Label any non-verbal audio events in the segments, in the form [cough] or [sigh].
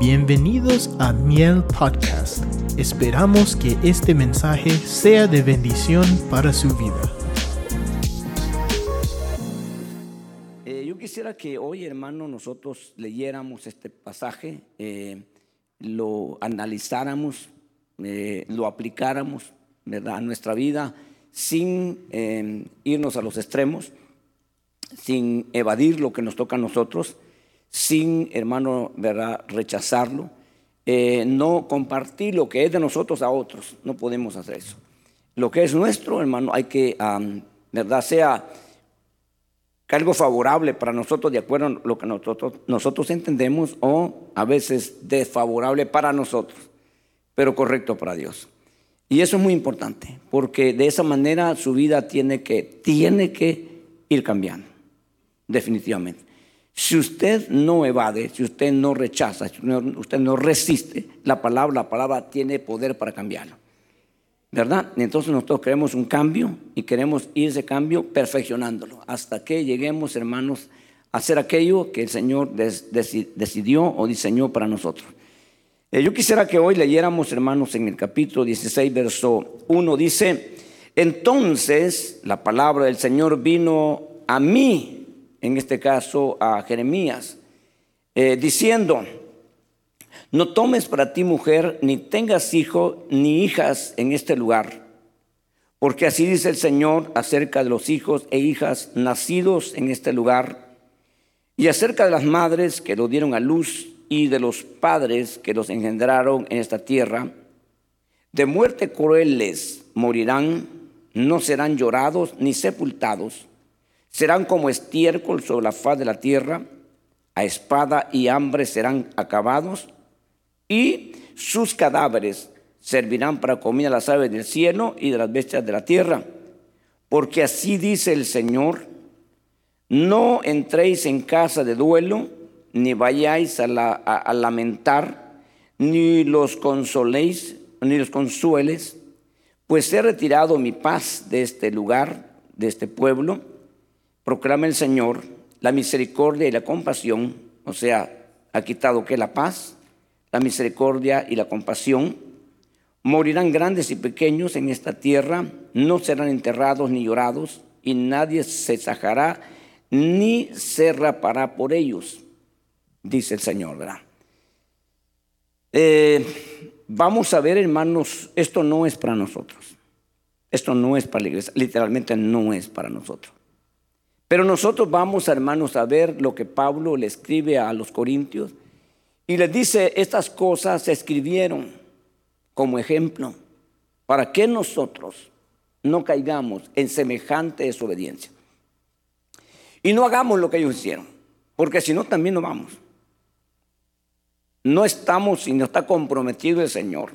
Bienvenidos a Miel Podcast. Esperamos que este mensaje sea de bendición para su vida. Eh, yo quisiera que hoy, hermano, nosotros leyéramos este pasaje, eh, lo analizáramos, eh, lo aplicáramos a nuestra vida sin irnos a los extremos, sin evadir lo que nos toca a nosotros, sin, hermano, ¿verdad? rechazarlo, eh, no compartir lo que es de nosotros a otros. No podemos hacer eso. Lo que es nuestro, hermano, hay que, ¿verdad? Sea algo favorable para nosotros de acuerdo a lo que nosotros, nosotros entendemos o a veces desfavorable para nosotros, pero correcto para Dios. Y eso es muy importante, porque de esa manera su vida tiene que, tiene que ir cambiando, definitivamente. Si usted no evade, si usted no rechaza, si usted no resiste la palabra, la palabra tiene poder para cambiarlo. ¿Verdad? Entonces nosotros queremos un cambio y queremos ir ese cambio perfeccionándolo hasta que lleguemos, hermanos, a hacer aquello que el Señor decidió o diseñó para nosotros. Eh, yo quisiera que hoy leyéramos, hermanos, en el capítulo 16, verso 1, dice, entonces la palabra del Señor vino a mí, en este caso a Jeremías, eh, diciendo, no tomes para ti mujer, ni tengas hijo ni hijas en este lugar, porque así dice el Señor acerca de los hijos e hijas nacidos en este lugar, y acerca de las madres que lo dieron a luz y de los padres que los engendraron en esta tierra, de muerte crueles morirán, no serán llorados ni sepultados, serán como estiércol sobre la faz de la tierra, a espada y hambre serán acabados, y sus cadáveres servirán para comida a las aves del cielo y de las bestias de la tierra. Porque así dice el Señor, no entréis en casa de duelo, ni vayáis a, la- a- lamentar, ni los consoléis, ni los consueles, pues he retirado mi paz de este lugar, de este pueblo, proclama el Señor, la misericordia y la compasión, o sea, ha quitado que la paz, la misericordia y la compasión, morirán grandes y pequeños en esta tierra, no serán enterrados ni llorados, y nadie se sajará ni se rapará por ellos, dice el Señor, ¿verdad? Eh, vamos a ver, hermanos, esto no es para nosotros. Esto no es para la iglesia, literalmente no es para nosotros. Pero nosotros vamos, hermanos, a ver lo que Pablo le escribe a los corintios y les dice, estas cosas se escribieron como ejemplo para que nosotros no caigamos en semejante desobediencia. Y no hagamos lo que ellos hicieron, porque si no también no vamos. No estamos y no está comprometido el Señor.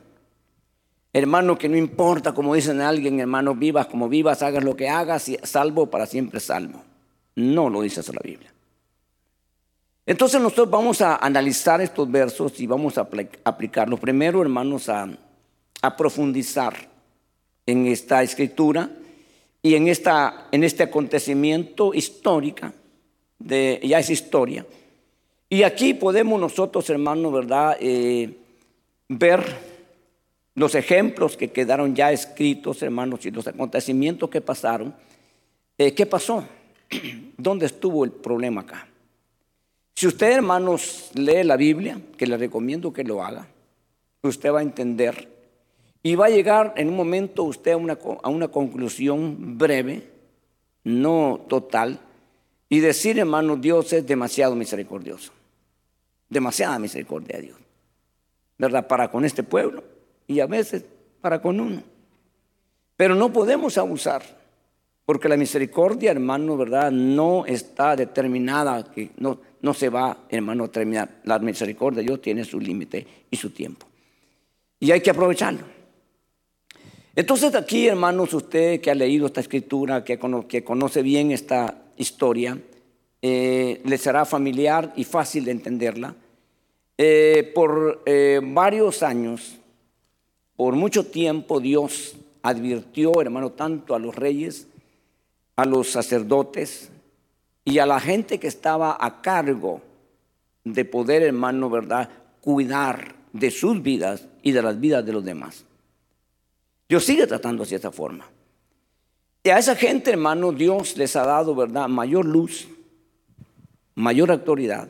Hermano, que no importa, como dicen alguien, hermano, vivas como vivas, hagas lo que hagas, salvo para siempre salvo. No lo dice eso la Biblia. Entonces nosotros vamos a analizar estos versos y vamos a apli- aplicarlos. Primero, hermanos, a, a profundizar en esta escritura y en, esta, en este acontecimiento histórica, de, ya es historia. Y aquí podemos nosotros, hermanos, ¿verdad? Eh, ver los ejemplos que quedaron ya escritos, hermanos, y los acontecimientos que pasaron. Eh, ¿Qué pasó? [clears throat] ¿Dónde estuvo el problema acá? Si usted, hermanos, lee la Biblia, que le recomiendo que lo haga, usted va a entender y va a llegar en un momento usted a una, a una conclusión breve, no total, y decir, hermano, Dios es demasiado misericordioso. Demasiada misericordia de Dios. ¿Verdad? Para con este pueblo y a veces para con uno. Pero no podemos abusar, porque la misericordia, hermano, ¿verdad? No está determinada, que no, no se va, hermano, a terminar. La misericordia de Dios tiene su límite y su tiempo. Y hay que aprovecharlo. Entonces aquí, hermanos, usted que ha leído esta escritura, que, cono- que conoce bien esta historia, eh, le será familiar y fácil de entenderla. Eh, por eh, varios años, por mucho tiempo, Dios advirtió, hermano, tanto a los reyes, a los sacerdotes y a la gente que estaba a cargo de poder, hermano, ¿verdad? cuidar de sus vidas y de las vidas de los demás. Dios sigue tratando así de esa forma. Y a esa gente, hermano, Dios les ha dado, ¿verdad?, mayor luz, mayor autoridad,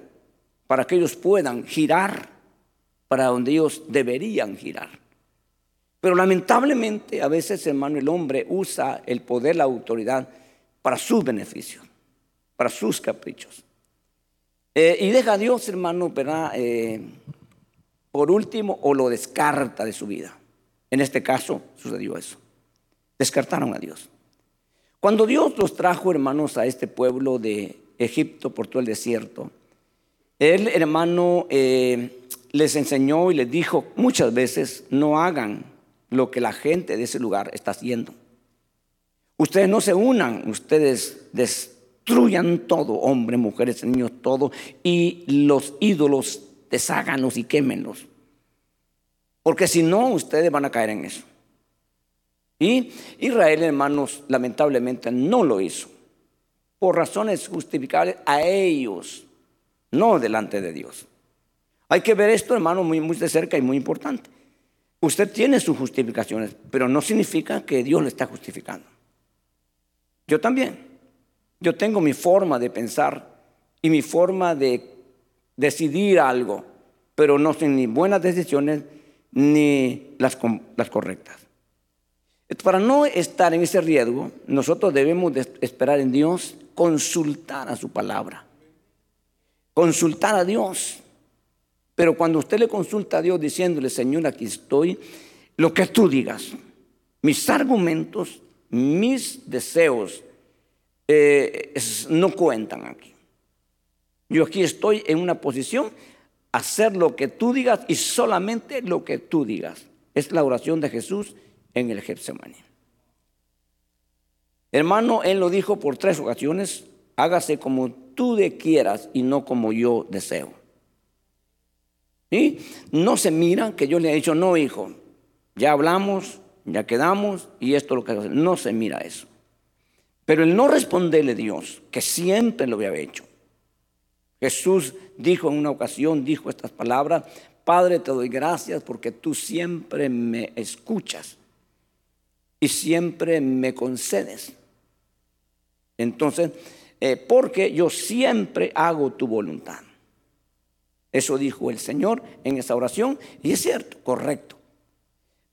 para que ellos puedan girar para donde ellos deberían girar. Pero lamentablemente, a veces, hermano, el hombre usa el poder, la autoridad, para sus beneficios, para sus caprichos. Eh, y deja a Dios, hermano. Eh, por último, o lo descarta de su vida. En este caso sucedió eso. Descartaron a Dios. Cuando Dios los trajo, hermanos, a este pueblo de Egipto por todo el desierto, él, hermano, eh, les enseñó y les dijo muchas veces, no hagan lo que la gente de ese lugar está haciendo. Ustedes no se unan, ustedes destruyan todo, hombres, mujeres, niños, todo, y los ídolos desháganlos y quémenlos. Porque si no, ustedes van a caer en eso. Y Israel, hermanos, lamentablemente no lo hizo. Por razones justificables a ellos, no delante de Dios. Hay que ver esto, hermano, muy, muy de cerca y muy importante. Usted tiene sus justificaciones, pero no significa que Dios le está justificando. Yo también. Yo tengo mi forma de pensar y mi forma de decidir algo, pero no son ni buenas decisiones ni las, correctas. Para no estar en ese riesgo, nosotros debemos de esperar en Dios, consultar a su palabra, consultar a Dios. Pero cuando usted le consulta a Dios diciéndole, Señor, aquí estoy, lo que tú digas, mis argumentos, mis deseos, eh, no cuentan aquí. Yo aquí estoy en una posición hacer lo que tú digas y solamente lo que tú digas. Es la oración de Jesús en el Getsemaní. Hermano, él lo dijo por tres ocasiones, hágase como tú de quieras y no como yo deseo. ¿Y? No se mira que yo le he dicho, no, hijo, ya hablamos, ya quedamos y esto es lo que no se mira eso. Pero el no responderle a Dios, que siempre lo había hecho, Jesús dijo en una ocasión, dijo estas palabras, Padre, te doy gracias porque tú siempre me escuchas y siempre me concedes. Entonces, eh, porque yo siempre hago tu voluntad. Eso dijo el Señor en esa oración y es cierto, correcto.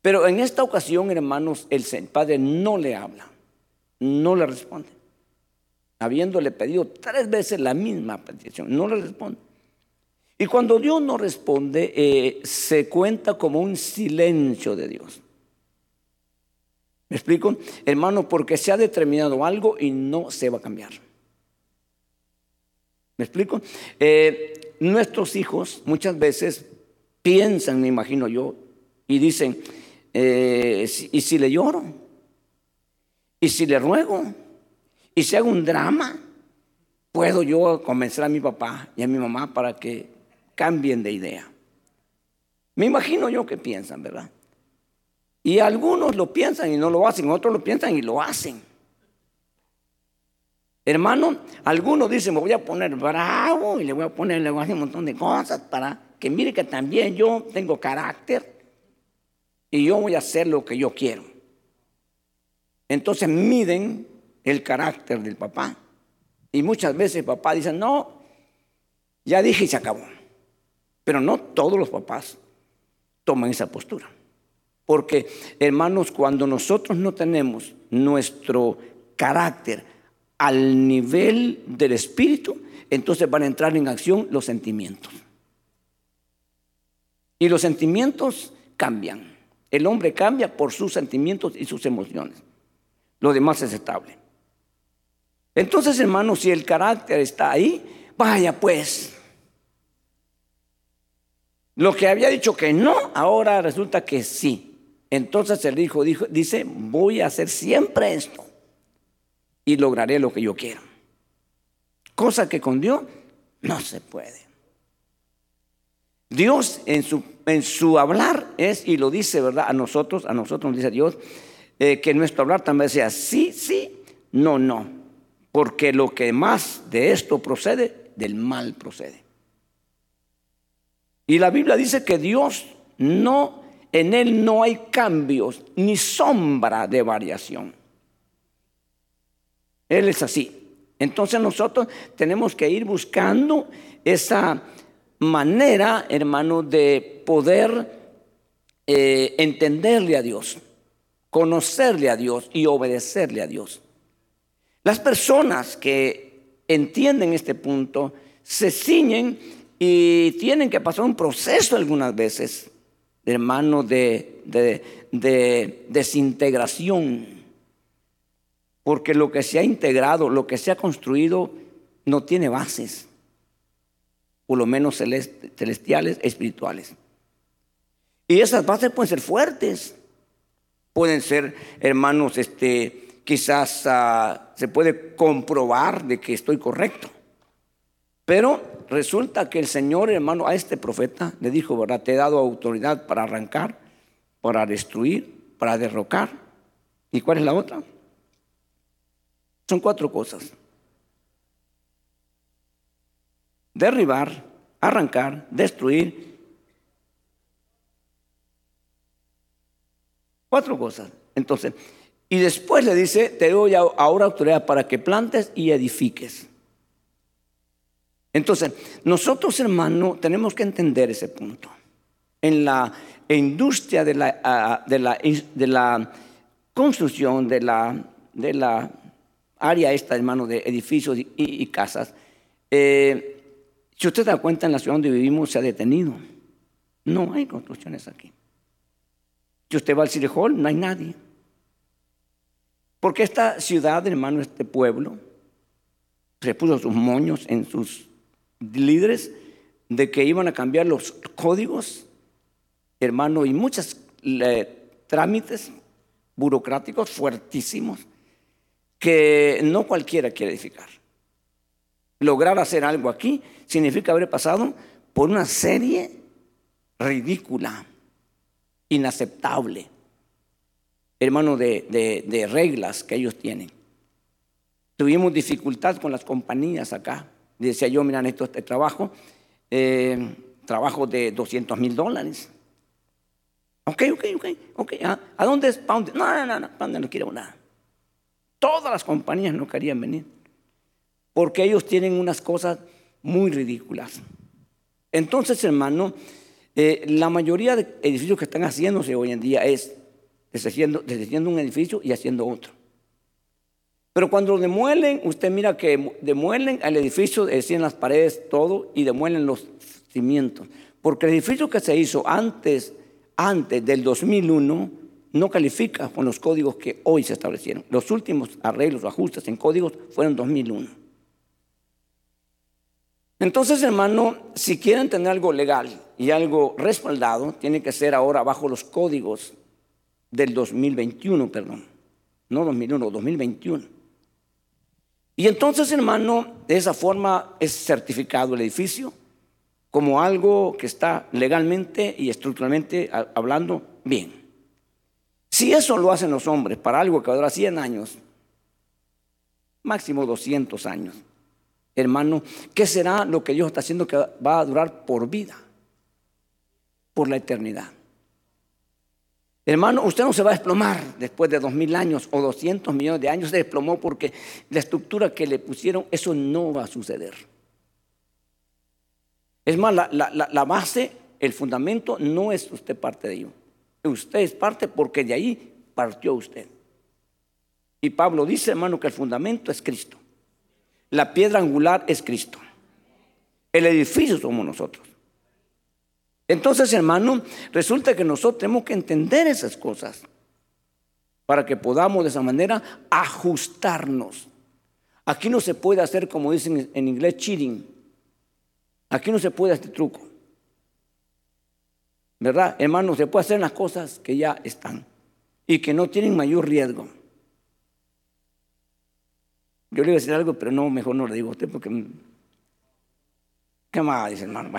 Pero en esta ocasión, hermanos, el Padre no le habla, no le responde habiéndole pedido tres veces la misma petición, no le responde. Y cuando Dios no responde, eh, se cuenta como un silencio de Dios. ¿Me explico? Hermano, porque se ha determinado algo y no se va a cambiar. ¿Me explico? Eh, nuestros hijos muchas veces piensan, me imagino yo, y dicen, eh, ¿y si le lloro? ¿Y si le ruego? Y si hago un drama, puedo yo convencer a mi papá y a mi mamá para que cambien de idea. Me imagino yo que piensan, ¿verdad? Y algunos lo piensan y no lo hacen, otros lo piensan y lo hacen. Hermano, algunos dicen, me voy a poner bravo y le voy a poner, le voy a hacer un montón de cosas para que mire que también yo tengo carácter y yo voy a hacer lo que yo quiero. Entonces miden el carácter del papá. Y muchas veces el papá dice, no, ya dije y se acabó. Pero no todos los papás toman esa postura. Porque, hermanos, cuando nosotros no tenemos nuestro carácter al nivel del espíritu, entonces van a entrar en acción los sentimientos. Y los sentimientos cambian. El hombre cambia por sus sentimientos y sus emociones. Lo demás es estable. Entonces, hermanos, si el carácter está ahí, vaya pues. Lo que había dicho que no, ahora resulta que sí. Entonces el hijo dijo, dice, voy a hacer siempre esto y lograré lo que yo quiero. Cosa que con Dios no se puede. Dios en su, en su hablar es, y lo dice, ¿verdad? A nosotros, a nosotros nos dice Dios, eh, que nuestro hablar también sea sí, sí, no, no porque lo que más de esto procede, del mal procede. Y la Biblia dice que Dios no, en Él no hay cambios ni sombra de variación. Él es así. Entonces nosotros tenemos que ir buscando esa manera, hermano, de poder eh, entenderle a Dios, conocerle a Dios y obedecerle a Dios. Las personas que entienden este punto se ciñen y tienen que pasar un proceso algunas veces, hermano, de, de desintegración. Porque lo que se ha integrado, lo que se ha construido, no tiene bases, por lo menos celestiales, espirituales. Y esas bases pueden ser fuertes, pueden ser, hermanos, este, quizás ah, se puede comprobar de que estoy correcto. Pero resulta que el Señor, hermano, a este profeta le dijo. Te he dado autoridad para arrancar, para destruir, para derrocar. ¿Y cuál es la otra? Son cuatro cosas. Derribar, arrancar, destruir Cuatro cosas. Entonces, y después le dice, te doy ahora autoridad para que plantes y edifiques. Entonces, nosotros hermanos tenemos que entender ese punto. En la industria de la, de la, de la construcción, de la, de la área esta, hermano, de edificios y, casas, eh, si usted da cuenta, en la ciudad donde vivimos se ha detenido. No hay construcciones aquí. Si usted va al Hall, no hay nadie. Porque esta ciudad, hermano, este pueblo, se puso sus moños en sus líderes de que iban a cambiar los códigos, hermano, y muchos trámites burocráticos fuertísimos que no cualquiera quiere edificar. Lograr hacer algo aquí significa haber pasado por una serie ridícula inaceptable, hermano, de, reglas que ellos tienen. Tuvimos dificultad con las compañías acá. Decía yo, miran, esto este trabajo, eh, trabajo de 200 mil dólares. Ok, ok, ok, ok. ¿A, ¿A dónde es? No, no, no, no, no quiero nada. Todas las compañías no querían venir. Porque ellos tienen unas cosas muy ridículas. Entonces, hermano, eh, la mayoría de edificios que están haciéndose hoy en día es deshaciendo, un edificio y haciendo otro. Pero cuando demuelen, usted mira que demuelen al edificio, decían las paredes, todo, y demuelen los cimientos. Porque el edificio que se hizo antes, antes del 2001 no califica con los códigos que hoy se establecieron. Los últimos arreglos o ajustes en códigos fueron 2001. Entonces, hermano, si quieren tener algo legal y algo respaldado, tiene que ser ahora bajo los códigos del 2021, perdón. No 2001, 2021. Y entonces, hermano, de esa forma es certificado el edificio como algo que está legalmente y estructuralmente hablando bien. Si eso lo hacen los hombres para algo que va a durar 100 años, máximo 200 años, hermano, ¿qué será lo que Dios está haciendo que va a durar por vida? Por la eternidad. Hermano, usted no se va a desplomar después de dos mil años o 200 millones de años. Se desplomó porque la estructura que le pusieron, eso no va a suceder. Es más, la, la base, el fundamento, no es usted parte de ello. Usted es parte porque de ahí partió usted. Y Pablo dice, hermano, que el fundamento es Cristo. La piedra angular es Cristo. El edificio somos nosotros. Entonces, hermano, resulta que nosotros tenemos que entender esas cosas para que podamos de esa manera ajustarnos. Aquí no se puede hacer, como dicen en inglés, cheating. Aquí no se puede hacer truco. ¿Verdad? Hermano, se puede hacer las cosas que ya están y que no tienen mayor riesgo. Yo le iba a decir algo, pero no, mejor no le digo a usted porque... ¿Qué más dice hermano? [laughs]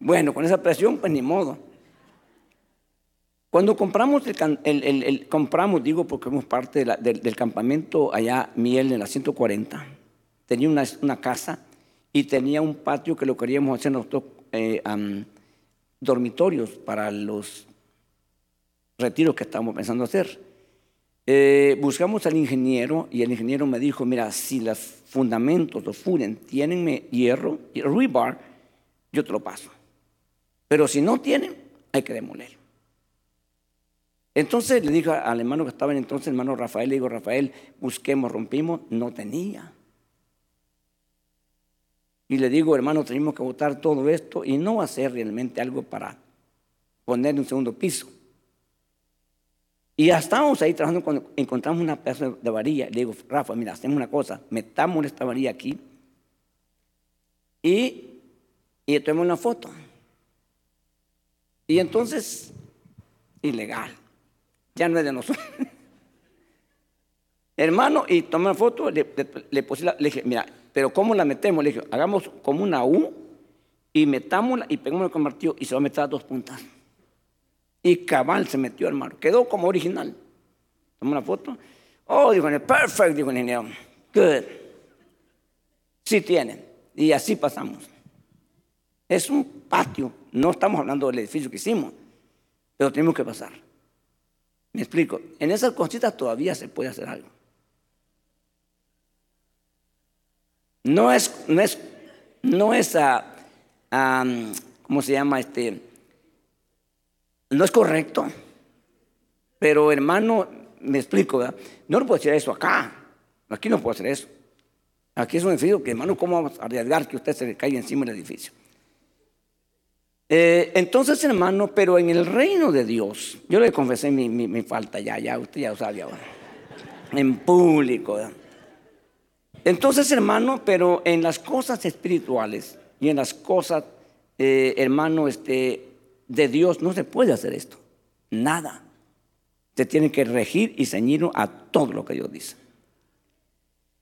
bueno, con esa presión, pues ni modo. Cuando compramos, el, compramos, digo porque somos parte del, campamento allá, Miel, en la 140, tenía una, una casa y tenía un patio que lo queríamos hacer nosotros eh, dormitorios para los retiros que estábamos pensando hacer. Eh, buscamos al ingeniero y el ingeniero me dijo, mira, si los fundamentos, los furen, tienen hierro, rebar, yo te lo paso. Pero si no tienen, hay que demoler. Entonces le dije al hermano que estaba en entonces, hermano Rafael, le digo, Rafael, busquemos, rompimos, no tenía. Y le digo, hermano, tenemos que botar todo esto y no hacer realmente algo para poner un segundo piso. Y ya estábamos ahí trabajando cuando encontramos una pedazo de varilla. Le digo, Rafa, mira, hacemos una cosa, metamos esta varilla aquí y, y tomemos una foto. Y entonces, ilegal, ya no es de nosotros. [laughs] Hermano, y tomé una foto, le, puse le dije, mira, pero ¿cómo la metemos? Le dije, hagamos como una U y metámosla y pegámosla con martillo y se va a meter a dos puntas. Y cabal se metió, hermano. Quedó como original. Tomó una foto. Oh, dijo, perfect, dijo el ingeniero. Good. Sí tienen. Y así pasamos. Es un patio. No estamos hablando del edificio que hicimos, pero tenemos que pasar. Me explico. En esas cositas todavía se puede hacer algo. No es, no es, no es, a, ¿cómo se llama? Este, no es correcto. Pero hermano, me explico, ¿verdad? No lo puedo hacer eso acá. Aquí no puedo hacer eso. Aquí es un edificio que, hermano, ¿cómo vamos a arriesgar que usted se le caiga encima del edificio? Eh, entonces, hermano, pero en el reino de Dios, yo le confesé mi, mi, falta ya, ya, usted ya lo sabe ahora. En público. ¿verdad? Entonces, hermano, pero en las cosas espirituales y en las cosas, eh, hermano, este, de Dios no se puede hacer esto. Nada. Se tiene que regir y ceñirlo a todo lo que Dios dice.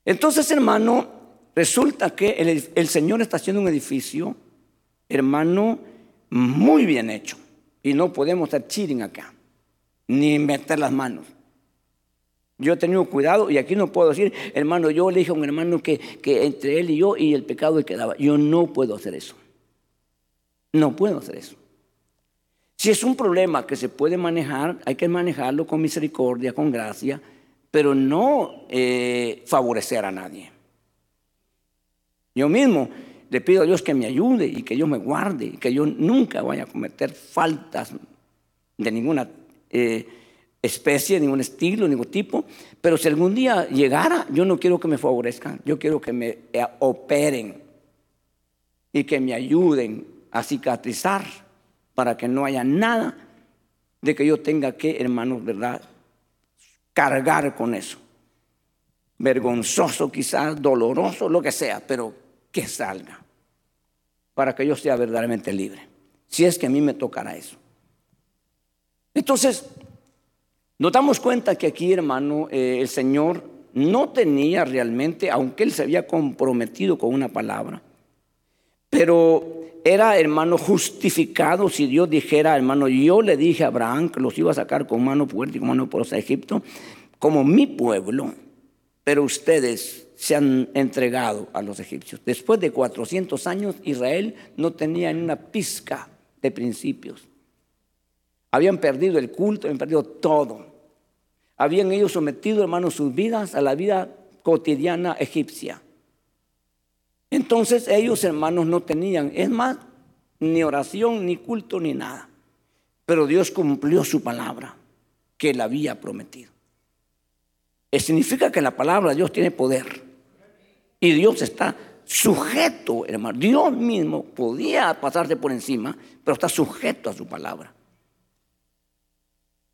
Entonces, hermano, resulta que el, Señor está haciendo un edificio, hermano, muy bien hecho. Y no podemos estar cheating acá, ni meter las manos. Yo he tenido cuidado y aquí no puedo decir, hermano, yo le dije a un hermano que, que entre él y yo y el pecado quedaba. Yo no puedo hacer eso. No puedo hacer eso. Si es un problema que se puede manejar, hay que manejarlo con misericordia, con gracia, pero no eh, favorecer a nadie. Yo mismo le pido a Dios que me ayude y que Dios me guarde y que yo nunca vaya a cometer faltas de ninguna eh, especie, ningún estilo, ningún tipo. Pero si algún día llegara, yo no quiero que me favorezcan, yo quiero que me eh, operen y que me ayuden a cicatrizar para que no haya nada de que yo tenga que, hermanos, ¿verdad? Cargar con eso. Vergonzoso quizás, doloroso, lo que sea, pero que salga para que yo sea verdaderamente libre. Si es que a mí me tocará eso. Entonces, nos damos cuenta que aquí, hermano, eh, el Señor no tenía realmente, aunque él se había comprometido con una palabra, pero era, hermano, justificado si Dios dijera, hermano, yo le dije a Abraham que los iba a sacar con mano fuerte y con mano porosa a Egipto, como mi pueblo, pero ustedes se han entregado a los egipcios. Después de 400 años, Israel no tenía ni una pizca de principios. Habían perdido el culto, habían perdido todo habían ellos sometido, hermanos, sus vidas a la vida cotidiana egipcia. Entonces ellos, hermanos, no tenían, es más, ni oración, ni culto, ni nada. Pero Dios cumplió su palabra que él había prometido. Eso significa que la palabra de Dios tiene poder. Y Dios está sujeto, hermano. Dios mismo podía pasarse por encima, pero está sujeto a su palabra.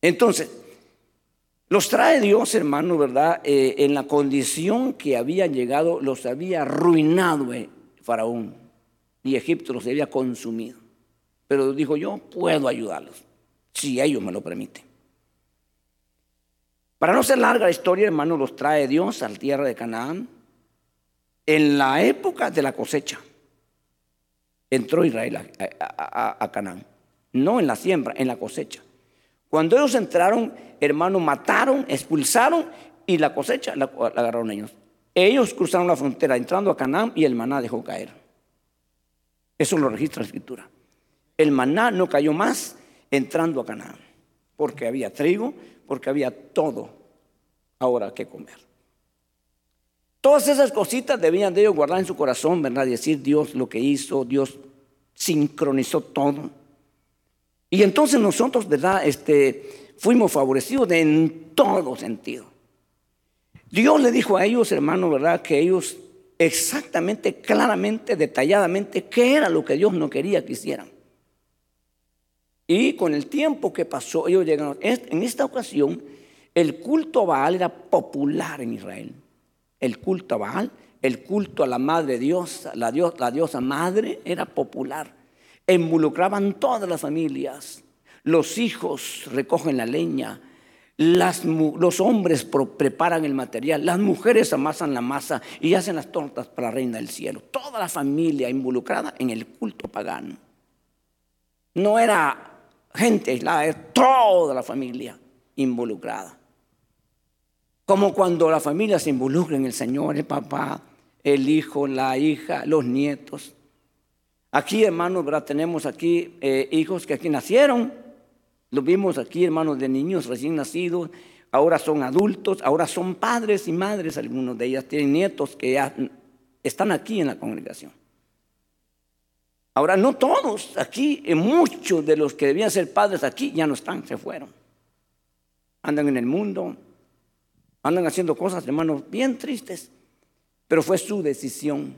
Entonces, los trae Dios, hermano, ¿verdad? Eh, en la condición que habían llegado, los había arruinado eh, Faraón y Egipto los había consumido. Pero dijo, yo puedo ayudarlos, si ellos me lo permiten. Para no ser larga la historia, hermano, los trae Dios a la tierra de Canaán en la época de la cosecha. Entró Israel a Canaán, no en la siembra, en la cosecha. Cuando ellos entraron, hermano, mataron, expulsaron y la cosecha la, agarraron ellos. Ellos cruzaron la frontera entrando a Canaán y el maná dejó caer. Eso lo registra la escritura. El maná no cayó más entrando a Canaán, porque había trigo, porque había todo ahora que comer. Todas esas cositas debían de ellos guardar en su corazón, ¿verdad? Decir Dios lo que hizo, Dios sincronizó todo. Y entonces nosotros, ¿verdad? Este, fuimos favorecidos en todo sentido. Dios le dijo a ellos, hermano, ¿verdad? Que ellos exactamente, claramente, detalladamente, qué era lo que Dios no quería que hicieran. Y con el tiempo que pasó, ellos llegaron. En esta ocasión, el culto a Baal era popular en Israel. El culto a Baal, el culto a la madre Dios, la, Dios, la diosa madre, era popular. Involucraban todas las familias. Los hijos recogen la leña, los hombres preparan el material, las mujeres amasan la masa y hacen las tortas para la reina del cielo. Toda la familia involucrada en el culto pagano. No era gente aislada, era toda la familia involucrada. Como cuando la familia se involucra en el Señor, el papá, el hijo, la hija, los nietos. Aquí, hermanos, ¿verdad? tenemos aquí eh, hijos que aquí nacieron lo vimos aquí, hermanos, de niños recién nacidos, ahora son adultos, ahora son padres y madres, algunos de ellas tienen nietos que ya están aquí en la congregación. Ahora, no todos aquí, muchos de los que debían ser padres aquí ya no están, se fueron. Andan en el mundo, andan haciendo cosas, hermanos, bien tristes, pero fue su decisión.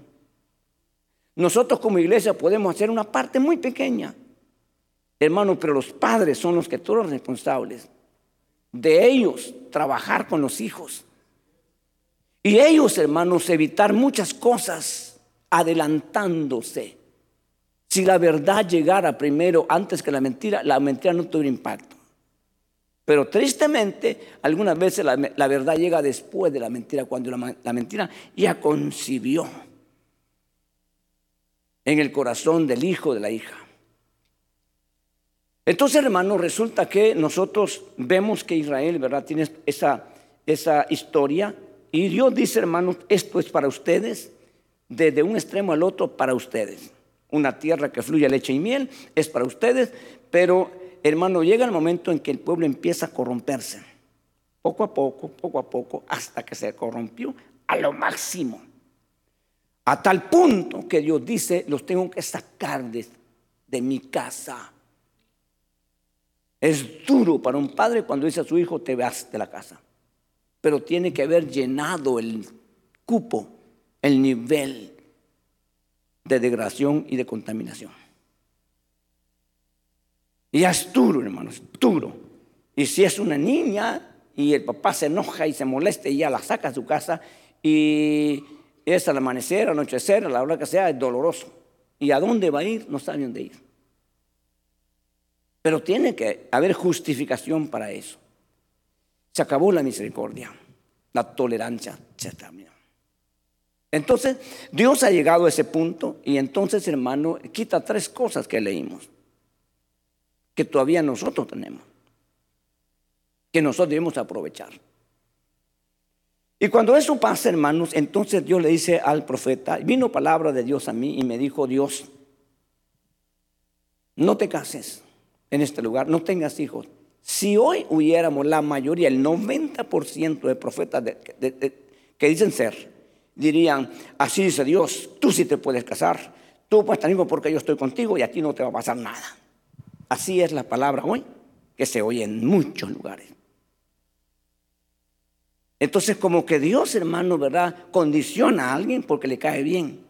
Nosotros como iglesia podemos hacer una parte muy pequeña, Hermano, pero los padres son los que todos los responsables. De ellos trabajar con los hijos. Y ellos, hermanos, evitar muchas cosas adelantándose. Si la verdad llegara primero antes que la mentira, la mentira no tuviera impacto. Pero tristemente, algunas veces la, verdad llega después de la mentira, cuando la mentira ya concibió en el corazón del hijo de la hija. Entonces, hermano, resulta que nosotros vemos que Israel, ¿verdad? Tiene esa, esa historia. Y Dios dice, hermanos, esto es para ustedes, desde un extremo al otro, para ustedes. Una tierra que fluye leche y miel es para ustedes, pero, hermano, llega el momento en que el pueblo empieza a corromperse. Poco a poco, poco a poco, hasta que se corrompió a lo máximo. A tal punto que Dios dice, los tengo que sacar de, mi casa. Es duro para un padre cuando dice a su hijo, te vas de la casa. Pero tiene que haber llenado el cupo, el nivel de degradación y de contaminación. Y ya es duro, hermanos, es duro. Y si es una niña y el papá se enoja y se molesta y ya la saca a su casa y es al amanecer, anochecer, a la hora que sea, es doloroso. ¿Y a dónde va a ir? No sabe dónde ir. Pero tiene que haber justificación para eso. Se acabó la misericordia, la tolerancia, etc. Entonces, Dios ha llegado a ese punto y entonces, hermano, quita tres cosas que leímos, que todavía nosotros tenemos, que nosotros debemos aprovechar. Y cuando eso pasa, hermanos, entonces Dios le dice al profeta, vino palabra de Dios a mí y me dijo, Dios, no te cases en este lugar, no tengas hijos. Si hoy hubiéramos la mayoría, el 90% de profetas que dicen ser, dirían, así dice Dios, tú sí te puedes casar, tú puedes tener hijos porque yo estoy contigo y a ti no te va a pasar nada. Así es la palabra hoy que se oye en muchos lugares. Entonces como que Dios, hermano, ¿verdad? Condiciona a alguien porque le cae bien.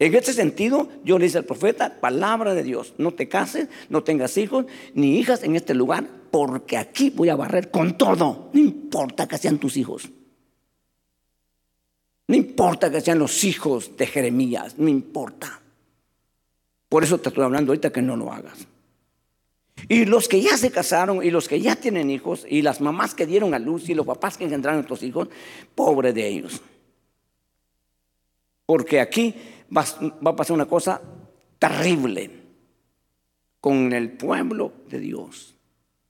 En este sentido, yo le dice al profeta, palabra de Dios, no te cases, no tengas hijos ni hijas en este lugar, porque aquí voy a barrer con todo. No importa que sean tus hijos. No importa que sean los hijos de Jeremías, no importa. Por eso te estoy hablando ahorita que no lo hagas. Y los que ya se casaron y los que ya tienen hijos y las mamás que dieron a luz y los papás que engendraron a estos hijos, pobre de ellos. Porque aquí va, a pasar una cosa terrible con el pueblo de Dios.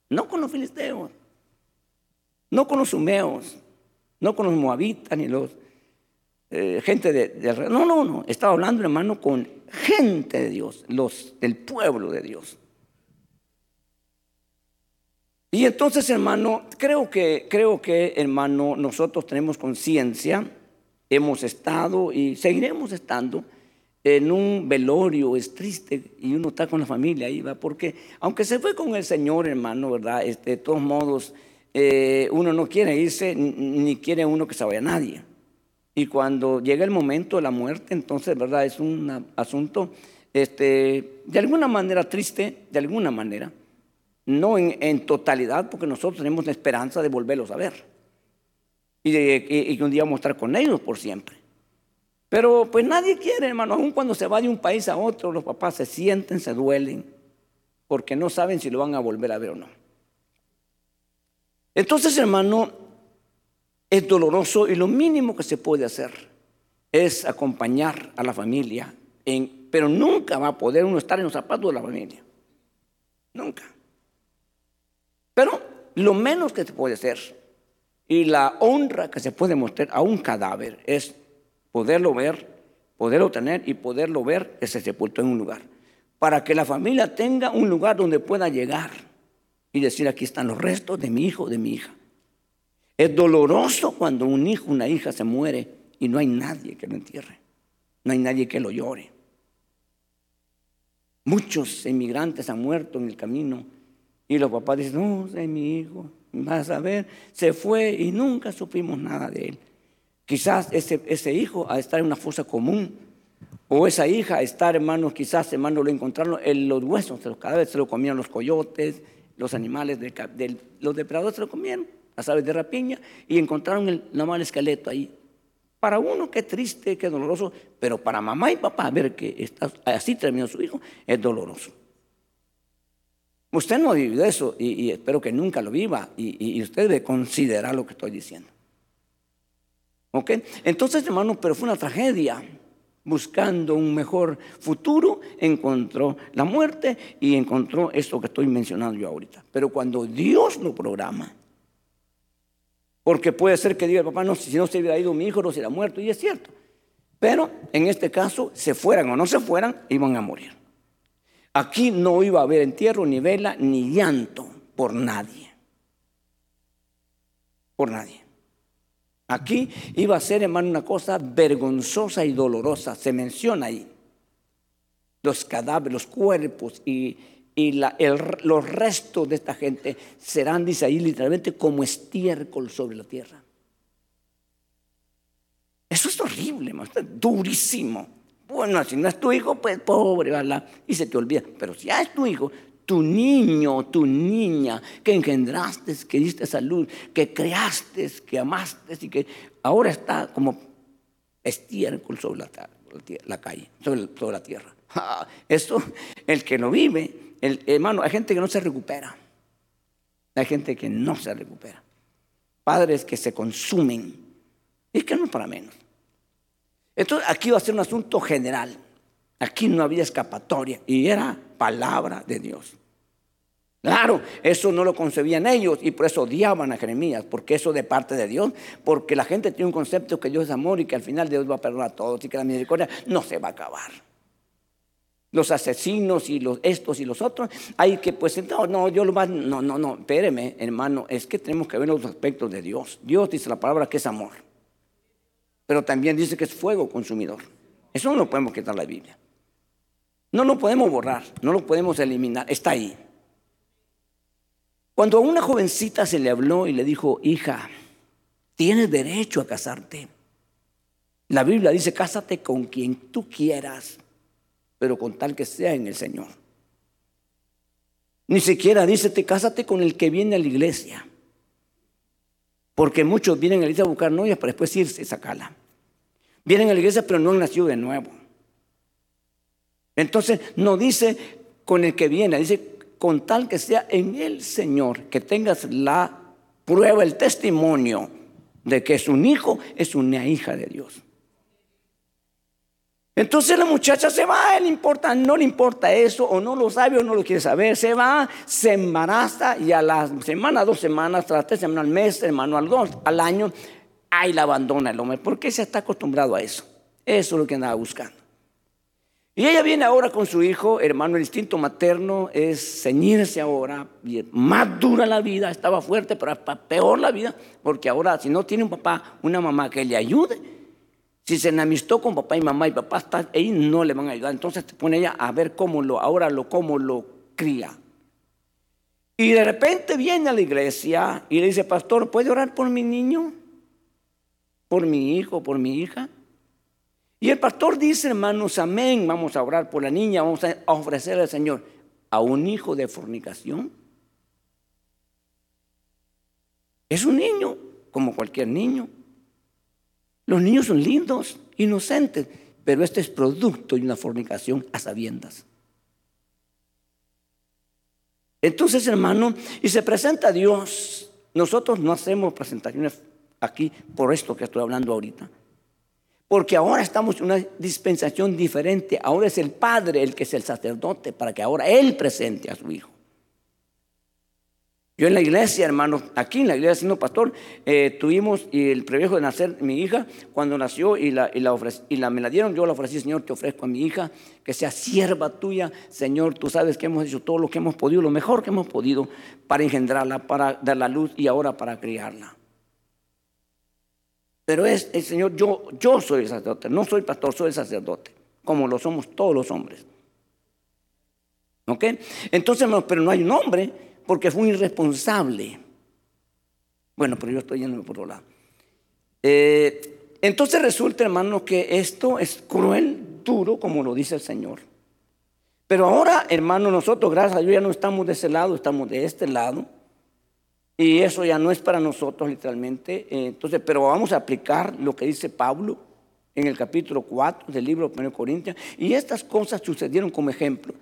No con los filisteos, no con los sumeos, no con los moabitas ni los eh, gente de, No, no, no. Estaba hablando, hermano, con gente de Dios, los del pueblo de Dios. Y entonces, hermano, creo que, creo que, hermano, nosotros tenemos conciencia, hemos estado y seguiremos estando en un velorio, es triste, y uno está con la familia ahí, porque aunque se fue con el Señor, hermano, ¿verdad? Este, de todos modos, eh, uno no quiere irse, ni quiere uno que se vaya nadie. Y cuando llega el momento de la muerte, entonces, ¿verdad? Es un asunto, este, de alguna manera triste, de alguna manera, no en, totalidad, porque nosotros tenemos la esperanza de volverlos a ver. Y, de, y que un día vamos a estar con ellos por siempre. Pero pues nadie quiere, hermano, aun cuando se va de un país a otro, los papás se sienten, se duelen, porque no saben si lo van a volver a ver o no. Entonces, hermano, es doloroso y lo mínimo que se puede hacer es acompañar a la familia, en, pero nunca va a poder uno estar en los zapatos de la familia. Nunca. Pero lo menos que se puede hacer y la honra que se puede mostrar a un cadáver es poderlo ver, poderlo tener y poderlo ver ese sepulto en un lugar. Para que la familia tenga un lugar donde pueda llegar y decir, aquí están los restos de mi hijo, de mi hija. Es doloroso cuando un hijo, una hija se muere y no hay nadie que lo entierre, no hay nadie que lo llore. Muchos inmigrantes han muerto en el camino y los papás dicen, no, es mi hijo, vas a ver, se fue y nunca supimos nada de él. Quizás ese, ese hijo a estar en una fosa común, o esa hija a estar, hermanos, quizás, hermanos, lo encontraron en los huesos de los cadáveres, se lo comían los coyotes, los animales, de, los depredadores se lo comieron, las aves de rapiña, y encontraron el normal esqueleto ahí. Para uno, qué triste, qué doloroso, pero para mamá y papá, ver que está, así terminó su hijo, es doloroso. Usted no ha vivido eso y, espero que nunca lo viva y, y usted debe considerar lo que estoy diciendo. ¿Ok? Entonces, hermano, pero fue una tragedia. Buscando un mejor futuro, encontró la muerte y encontró esto que estoy mencionando yo ahorita. Pero cuando Dios lo programa, porque puede ser que diga el papá, no, si no se hubiera ido mi hijo, no se hubiera muerto, y es cierto. Pero en este caso, se fueran o no se fueran, iban a morir. Aquí no iba a haber entierro, ni vela, ni llanto por nadie. Por nadie. Aquí iba a ser, hermano, una cosa vergonzosa y dolorosa. Se menciona ahí. Los cadáveres, los cuerpos y, los restos de esta gente serán, dice ahí literalmente, como estiércol sobre la tierra. Eso es horrible, hermano, es durísimo. Bueno, si no es tu hijo, pues pobre, ¿verdad? Y se te olvida. Pero si ya es tu hijo, tu niño, tu niña, que engendraste, que diste salud, que creaste, que amaste y que ahora está como estiércol sobre la, calle, sobre, la tierra. esto, el que lo vive, el, hermano, hay gente que no se recupera. Hay gente que no se recupera. Padres que se consumen. Y es que no es para menos. Entonces, aquí va a ser un asunto general. Aquí no había escapatoria y era palabra de Dios. Claro, eso no lo concebían ellos y por eso odiaban a Jeremías, porque eso de parte de Dios, porque la gente tiene un concepto que Dios es amor y que al final Dios va a perdonar a todos y que la misericordia no se va a acabar. Los asesinos y los estos y los otros, hay que pues no, no, yo lo más, no, no, no, espéreme, hermano, es que tenemos que ver los aspectos de Dios. Dios dice la palabra que es amor, pero también dice que es fuego consumidor. Eso no lo podemos quitar la Biblia. No lo podemos borrar, no lo podemos eliminar, está ahí. Cuando a una jovencita se le habló y le dijo, hija, tienes derecho a casarte. La Biblia dice, cásate con quien tú quieras, pero con tal que sea en el Señor. Ni siquiera dice, te cásate con el que viene a la iglesia. Porque muchos vienen a la iglesia a buscar novias para después irse y sacarla. Vienen a la iglesia pero no han nacido de nuevo. Entonces no dice con el que viene, dice con tal que sea en el Señor, que tengas la prueba, el testimonio de que es un hijo, es una hija de Dios. Entonces la muchacha se va, le importa, no le importa eso, o no lo sabe o no lo quiere saber, se va, se embaraza y a la semana, dos semanas, tras tres semanas al mes, hermano, al dos, al año, ahí la abandona el hombre, porque se está acostumbrado a eso. Eso es lo que andaba buscando. Y ella viene ahora con su hijo, hermano, el instinto materno es ceñirse ahora, más dura la vida, estaba fuerte, pero peor la vida, porque ahora si no tiene un papá, una mamá que le ayude, si se enamistó con papá y mamá y papá está ahí, no le van a ayudar. Entonces te pone ella a ver cómo lo, ahora lo, cómo lo cría. Y de repente viene a la iglesia y le dice, pastor, ¿puede orar por mi niño? ¿Por mi hijo? ¿Por mi hija? Y el pastor dice, hermanos, amén, vamos a orar por la niña, vamos a ofrecer al Señor a un hijo de fornicación. Es un niño, como cualquier niño. Los niños son lindos, inocentes, pero este es producto de una fornicación a sabiendas. Entonces, hermano, y se presenta a Dios. Nosotros no hacemos presentaciones aquí por esto que estoy hablando ahorita. Porque ahora estamos en una dispensación diferente. Ahora es el Padre el que es el sacerdote para que ahora Él presente a su Hijo. Yo en la iglesia, hermano, aquí en la iglesia siendo pastor, eh, tuvimos el privilegio de nacer mi hija. Cuando nació y, la, y, la y la, me la dieron, yo la ofrecí, Señor, te ofrezco a mi hija que sea sierva tuya. Señor, tú sabes que hemos hecho todo lo que hemos podido, lo mejor que hemos podido para engendrarla, para dar la luz y ahora para criarla. Pero es el Señor, yo, yo soy el sacerdote, no soy pastor, soy el sacerdote, como lo somos todos los hombres. ¿Ok? Entonces, pero no hay un hombre porque fue irresponsable. Bueno, pero yo estoy yendo por otro lado. Eh, entonces resulta, hermano, que esto es cruel, duro, como lo dice el Señor. Pero ahora, hermano, nosotros, gracias a Dios, ya no estamos de ese lado, estamos de este lado. Y eso ya no es para nosotros, literalmente. Eh, entonces, pero vamos a aplicar lo que dice Pablo en el capítulo 4 del libro de 1 Corintios. Y estas cosas sucedieron como ejemplo.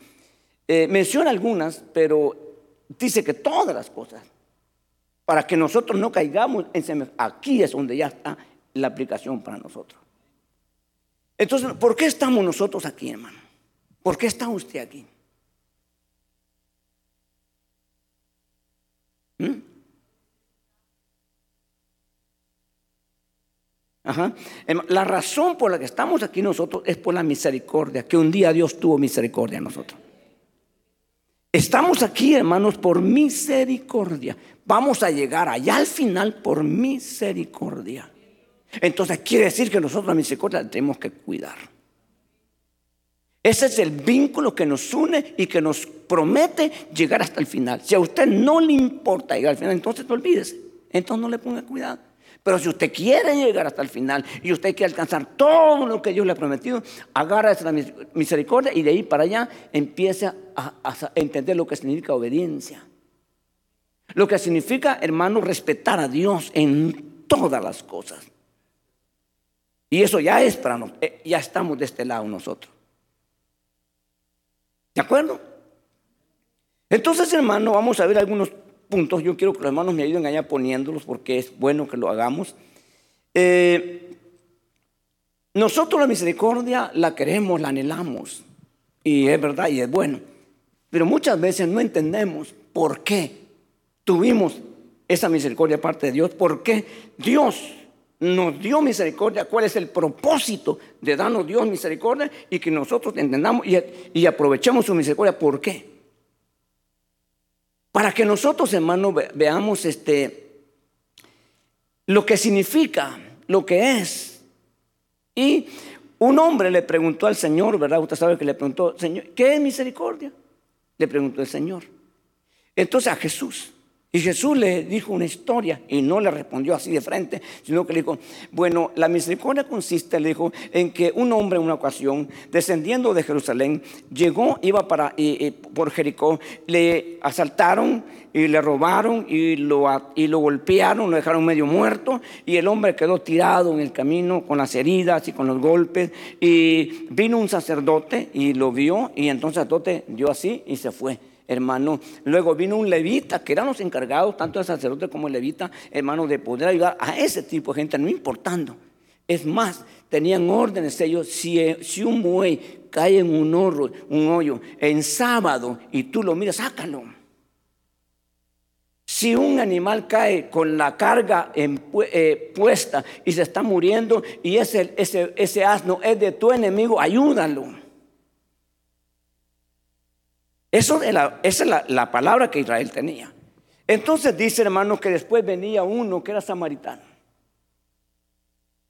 Eh, menciona algunas, pero dice que todas las cosas, para que nosotros no caigamos en aquí es donde ya está la aplicación para nosotros. Entonces, ¿por qué estamos nosotros aquí, hermano? ¿Por qué está usted aquí? ¿Mm? Ajá. Em, la razón por la que estamos aquí nosotros es por la misericordia, que un día Dios tuvo misericordia a nosotros. Estamos aquí, hermanos, por misericordia. Vamos a llegar allá al final por misericordia. Entonces quiere decir que nosotros la misericordia tenemos que cuidar. Ese es el vínculo que nos une y que nos promete llegar hasta el final. Si a usted no le importa llegar al final, entonces olvídese. Entonces no le ponga cuidado. Pero si usted quiere llegar hasta el final y usted quiere alcanzar todo lo que Dios le ha prometido, agarra esa misericordia y de ahí para allá empiece a, entender lo que significa obediencia. Lo que significa, hermano, respetar a Dios en todas las cosas. Y eso ya es para nosotros, eh, ya estamos de este lado nosotros. ¿De acuerdo? Entonces, hermano, vamos a ver algunos puntos, yo quiero que los hermanos me ayuden allá poniéndolos porque es bueno que lo hagamos. Eh, nosotros la misericordia la queremos, la anhelamos, y es verdad y es bueno, pero muchas veces no entendemos por qué tuvimos esa misericordia parte de Dios, por qué Dios nos dio misericordia, cuál es el propósito de darnos Dios misericordia y que nosotros entendamos y, y aprovechemos su misericordia, ¿por qué? Para que nosotros, hermanos, veamos este, lo que significa, lo que es. Y un hombre le preguntó al Señor, ¿verdad? Usted sabe que le preguntó, Señor, ¿qué es misericordia? Le preguntó el Señor. Entonces a Jesús. Y Jesús le dijo una historia y no le respondió así de frente, sino que le dijo, bueno, la misericordia consiste, le dijo, en que un hombre en una ocasión, descendiendo de Jerusalén, llegó, iba para, por Jericó, le asaltaron y le robaron y lo, y lo golpearon, lo dejaron medio muerto y el hombre quedó tirado en el camino con las heridas y con los golpes y vino un sacerdote y lo vio y entonces el sacerdote dio así y se fue hermano. Luego vino un levita, que eran los encargados, tanto el sacerdote como el levita, hermano, de poder ayudar a ese tipo de gente, no importando. Es más, tenían órdenes ellos, si, si un buey cae en un, un hoyo en sábado y tú lo miras, sácalo. Si un animal cae con la carga eh, puesta y se está muriendo y ese, ese, ese asno es de tu enemigo, ayúdalo. Eso esa es la, la palabra que Israel tenía. Entonces dice hermano que después venía uno que era samaritano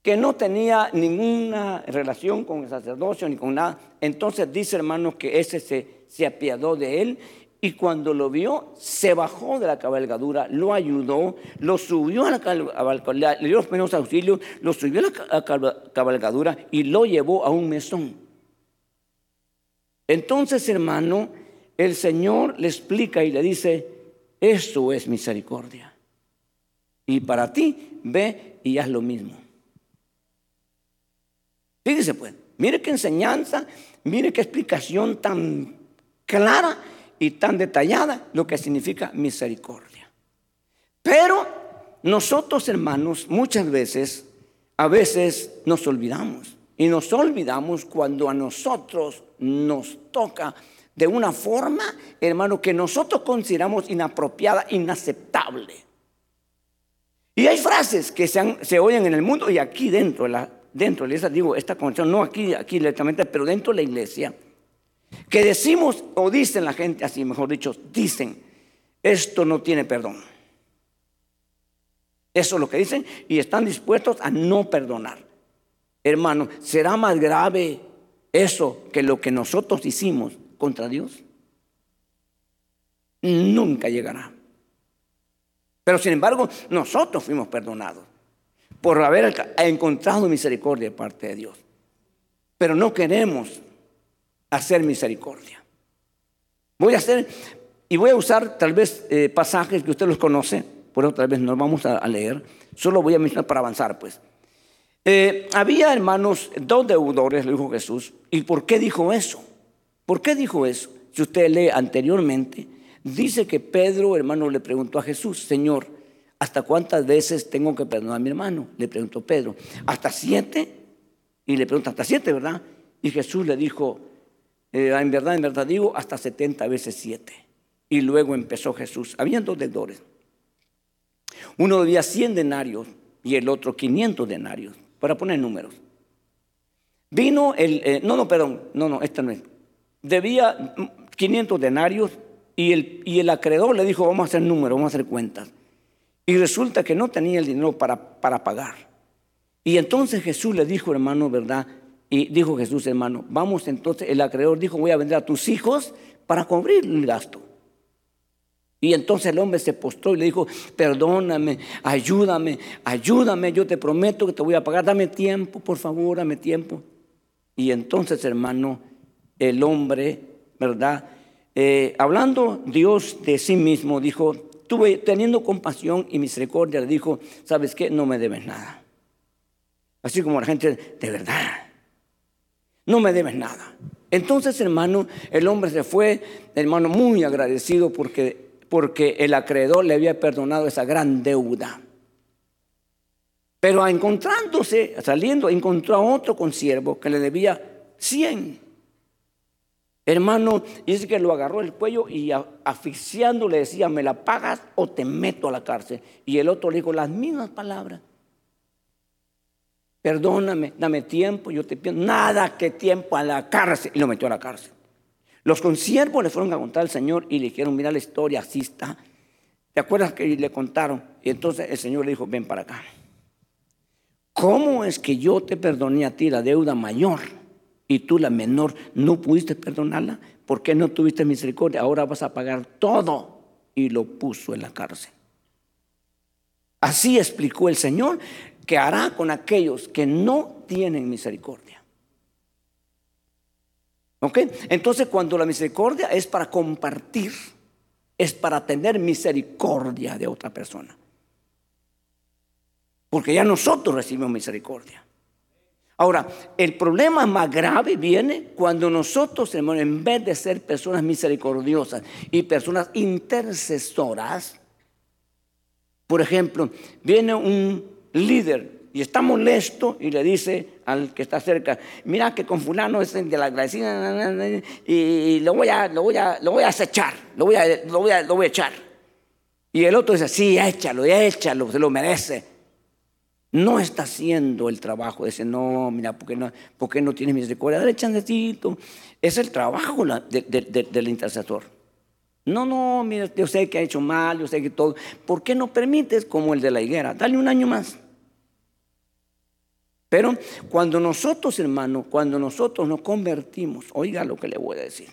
que no tenía ninguna relación con el sacerdocio ni con nada. Entonces dice hermano que ese se, se apiadó de él y cuando lo vio se bajó de la cabalgadura, lo ayudó, lo subió a la cabalgadura, le dio los primeros auxilios, lo subió a la cabalgadura y lo llevó a un mesón. Entonces hermano, el Señor le explica y le dice, esto es misericordia. Y para ti, ve y haz lo mismo. Fíjese pues, mire qué enseñanza, mire qué explicación tan clara y tan detallada lo que significa misericordia. Pero nosotros hermanos muchas veces, a veces nos olvidamos. Y nos olvidamos cuando a nosotros nos toca de una forma, hermano, que nosotros consideramos inapropiada, inaceptable. Y hay frases que se, oyen en el mundo y aquí dentro de la dentro de iglesia, digo, esta convención, no aquí, aquí directamente, pero dentro de la iglesia, que decimos o dicen la gente así, mejor dicho, dicen, esto no tiene perdón. Eso es lo que dicen y están dispuestos a no perdonar. Hermano, ¿será más grave eso que lo que nosotros hicimos contra Dios? Nunca llegará. Pero sin embargo, nosotros fuimos perdonados por haber encontrado misericordia de parte de Dios. Pero no queremos hacer misericordia. Voy a hacer, y voy a usar tal vez eh, pasajes que usted los conoce, por tal vez no vamos a, leer, solo voy a mencionar para avanzar pues. Eh, había hermanos, dos deudores, le dijo Jesús. ¿Y por qué dijo eso? ¿Por qué dijo eso? Si usted lee anteriormente, dice que Pedro, hermano, le preguntó a Jesús, Señor, ¿Hasta cuántas veces tengo que perdonar a mi hermano? Le preguntó Pedro. ¿Hasta siete? Y le pregunta, ¿hasta siete, verdad? Y Jesús le dijo, eh, en verdad, en verdad digo, hasta setenta veces siete. Y luego empezó Jesús. Habían dos deudores. Uno debía cien denarios y el otro quinientos denarios, para poner números. Vino el, eh, no, no, perdón, no, no, esta no es. Debía quinientos denarios y el, y el acreedor le dijo, vamos a hacer números, vamos a hacer cuentas. Y resulta que no tenía el dinero para, para pagar. Y entonces Jesús le dijo, hermano, ¿verdad? Y dijo Jesús, hermano, vamos entonces, el acreedor dijo, voy a vender a tus hijos para cubrir el gasto. Y entonces el hombre se postró y le dijo, perdóname, ayúdame, ayúdame, yo te prometo que te voy a pagar, dame tiempo, por favor, dame tiempo. Y entonces, hermano, el hombre, ¿verdad? Eh, hablando Dios de sí mismo, dijo, tuve, teniendo compasión y misericordia, le dijo, ¿sabes qué? No me debes nada. Así como la gente, de verdad, no me debes nada. Entonces, hermano, el hombre se fue, hermano, muy agradecido porque, porque el acreedor le había perdonado esa gran deuda. Pero encontrándose, saliendo, encontró a otro consiervo que le debía 100. Hermano, dice que lo agarró el cuello y asfixiando le decía, me la pagas o te meto a la cárcel. Y el otro le dijo las mismas palabras. Perdóname, dame tiempo, yo te pido nada que tiempo a la cárcel. Y lo metió a la cárcel. Los consiervos le fueron a contar al Señor y le dijeron, mira la historia, así está. ¿Te acuerdas que le contaron? Y entonces el Señor le dijo, ven para acá. ¿Cómo es que yo te perdoné a ti la deuda mayor? Y tú la menor no pudiste perdonarla, ¿por qué no tuviste misericordia? Ahora vas a pagar todo y lo puso en la cárcel. Así explicó el Señor que hará con aquellos que no tienen misericordia. ¿Ok? Entonces cuando la misericordia es para compartir, es para tener misericordia de otra persona. Porque ya nosotros recibimos misericordia. Ahora, el problema más grave viene cuando nosotros, hermano, en vez de ser personas misericordiosas y personas intercesoras, por ejemplo, viene un líder y está molesto y le dice al que está cerca, mira que con fulano es de la agradecida y lo voy a, lo voy a, lo voy a acechar, lo voy a, lo voy a, lo voy a echar. Y el otro dice, sí, échalo, échalo, se lo merece. No está haciendo el trabajo. Dice, no, mira, ¿por qué no, por qué no tienes misericordia? Dale chancecito. Es el trabajo del intercesor. No, no, mira, yo sé que ha hecho mal, yo sé que todo. ¿Por qué no permites como el de la higuera? Dale un año más. Pero cuando nosotros, hermano, cuando nosotros nos convertimos, oiga lo que le voy a decir.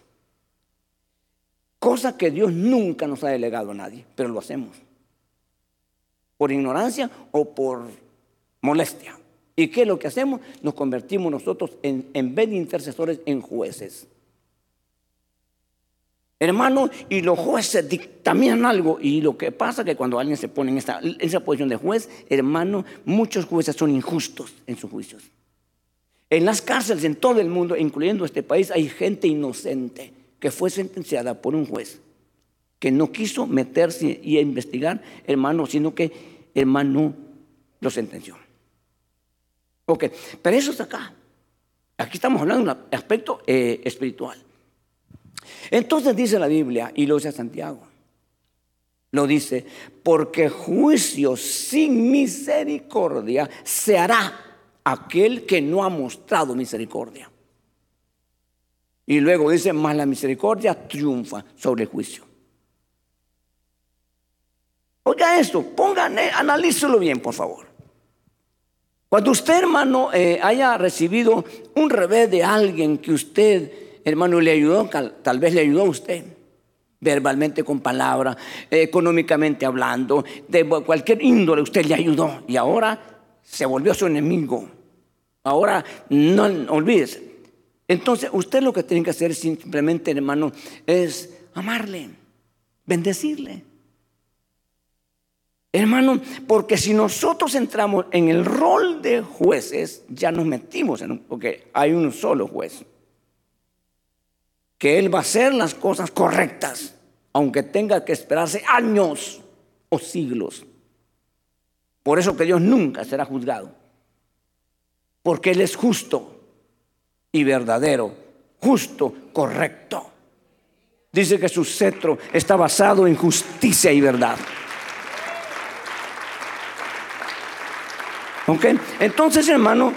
Cosa que Dios nunca nos ha delegado a nadie, pero lo hacemos. Por ignorancia o por molestia. ¿Y qué es lo que hacemos? Nos convertimos nosotros en, en vez de intercesores en jueces. Hermano, y los jueces dictaminan algo. Y lo que pasa es que cuando alguien se pone en esa, en esa posición de juez, hermano, muchos jueces son injustos en sus juicios. En las cárceles en todo el mundo, incluyendo este país, hay gente inocente que fue sentenciada por un juez que no quiso meterse y investigar, hermano, sino que, hermano, lo sentenció. Ok, pero eso es acá. Aquí estamos hablando de un aspecto eh, espiritual. Entonces dice la Biblia, y lo dice Santiago, lo dice, porque juicio sin misericordia se hará aquel que no ha mostrado misericordia. Y luego dice, más la misericordia triunfa sobre el juicio. Oiga esto, pongan, analícelo bien, por favor. Cuando usted, hermano, eh, haya recibido un revés de alguien que usted, hermano, le ayudó, tal vez le ayudó a usted, verbalmente con palabra, económicamente hablando, de cualquier índole usted le ayudó y ahora se volvió su enemigo. Ahora, no olvídese, entonces, usted lo que tiene que hacer simplemente, hermano, es amarle, bendecirle. Hermano, porque si nosotros entramos en el rol de jueces, ya nos metimos en un, porque hay un solo juez. Que él va a hacer las cosas correctas, aunque tenga que esperarse años o siglos. Por eso que Dios nunca será juzgado. Porque Él es justo y verdadero, justo, correcto. Dice que su cetro está basado en justicia y verdad. Entonces, hermano,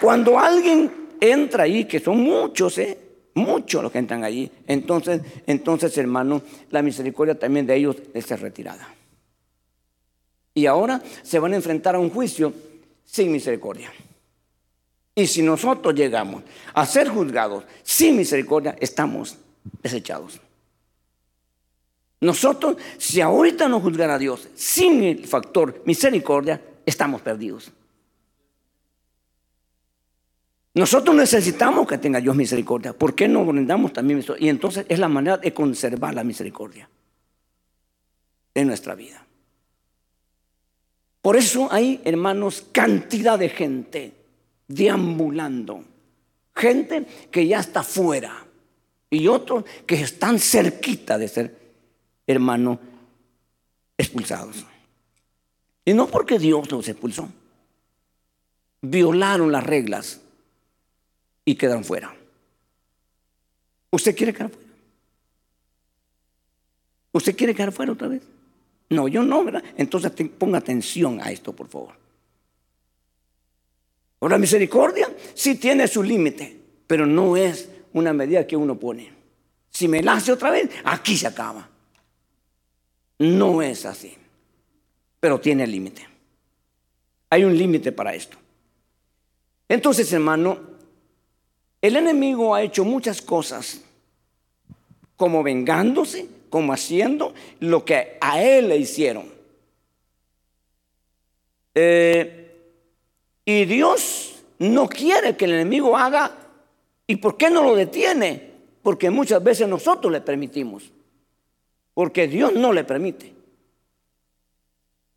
cuando alguien entra ahí, que son muchos, ¿eh? Muchos los que entran allí, entonces, entonces, hermano, la misericordia también de ellos es retirada. Y ahora se van a enfrentar a un juicio sin misericordia. Y si nosotros llegamos a ser juzgados sin misericordia, estamos desechados. Nosotros, si ahorita nos juzgara Dios sin el factor misericordia, estamos perdidos. Nosotros necesitamos que tenga Dios misericordia. ¿Por qué no brindamos también misericordia? Y entonces es la manera de conservar la misericordia en nuestra vida. Por eso hay, hermanos, cantidad de gente deambulando. Gente que ya está fuera y otros que están cerquita de ser, hermano, expulsados. Y no porque Dios los expulsó. Violaron las reglas y quedaron fuera. ¿Usted quiere quedar fuera? ¿Usted quiere quedar fuera otra vez? No, yo no, ¿verdad? Entonces ponga atención a esto, por favor. Ahora, la misericordia sí tiene su límite, pero no es una medida que uno pone. Si me la hace otra vez, aquí se acaba. No es así, pero tiene límite. Hay un límite para esto. Entonces, hermano, el enemigo ha hecho muchas cosas, como vengándose, como haciendo lo que a él le hicieron. Eh, y Dios no quiere que el enemigo haga. ¿Y por qué no lo detiene? Porque muchas veces nosotros le permitimos. Porque Dios no le permite.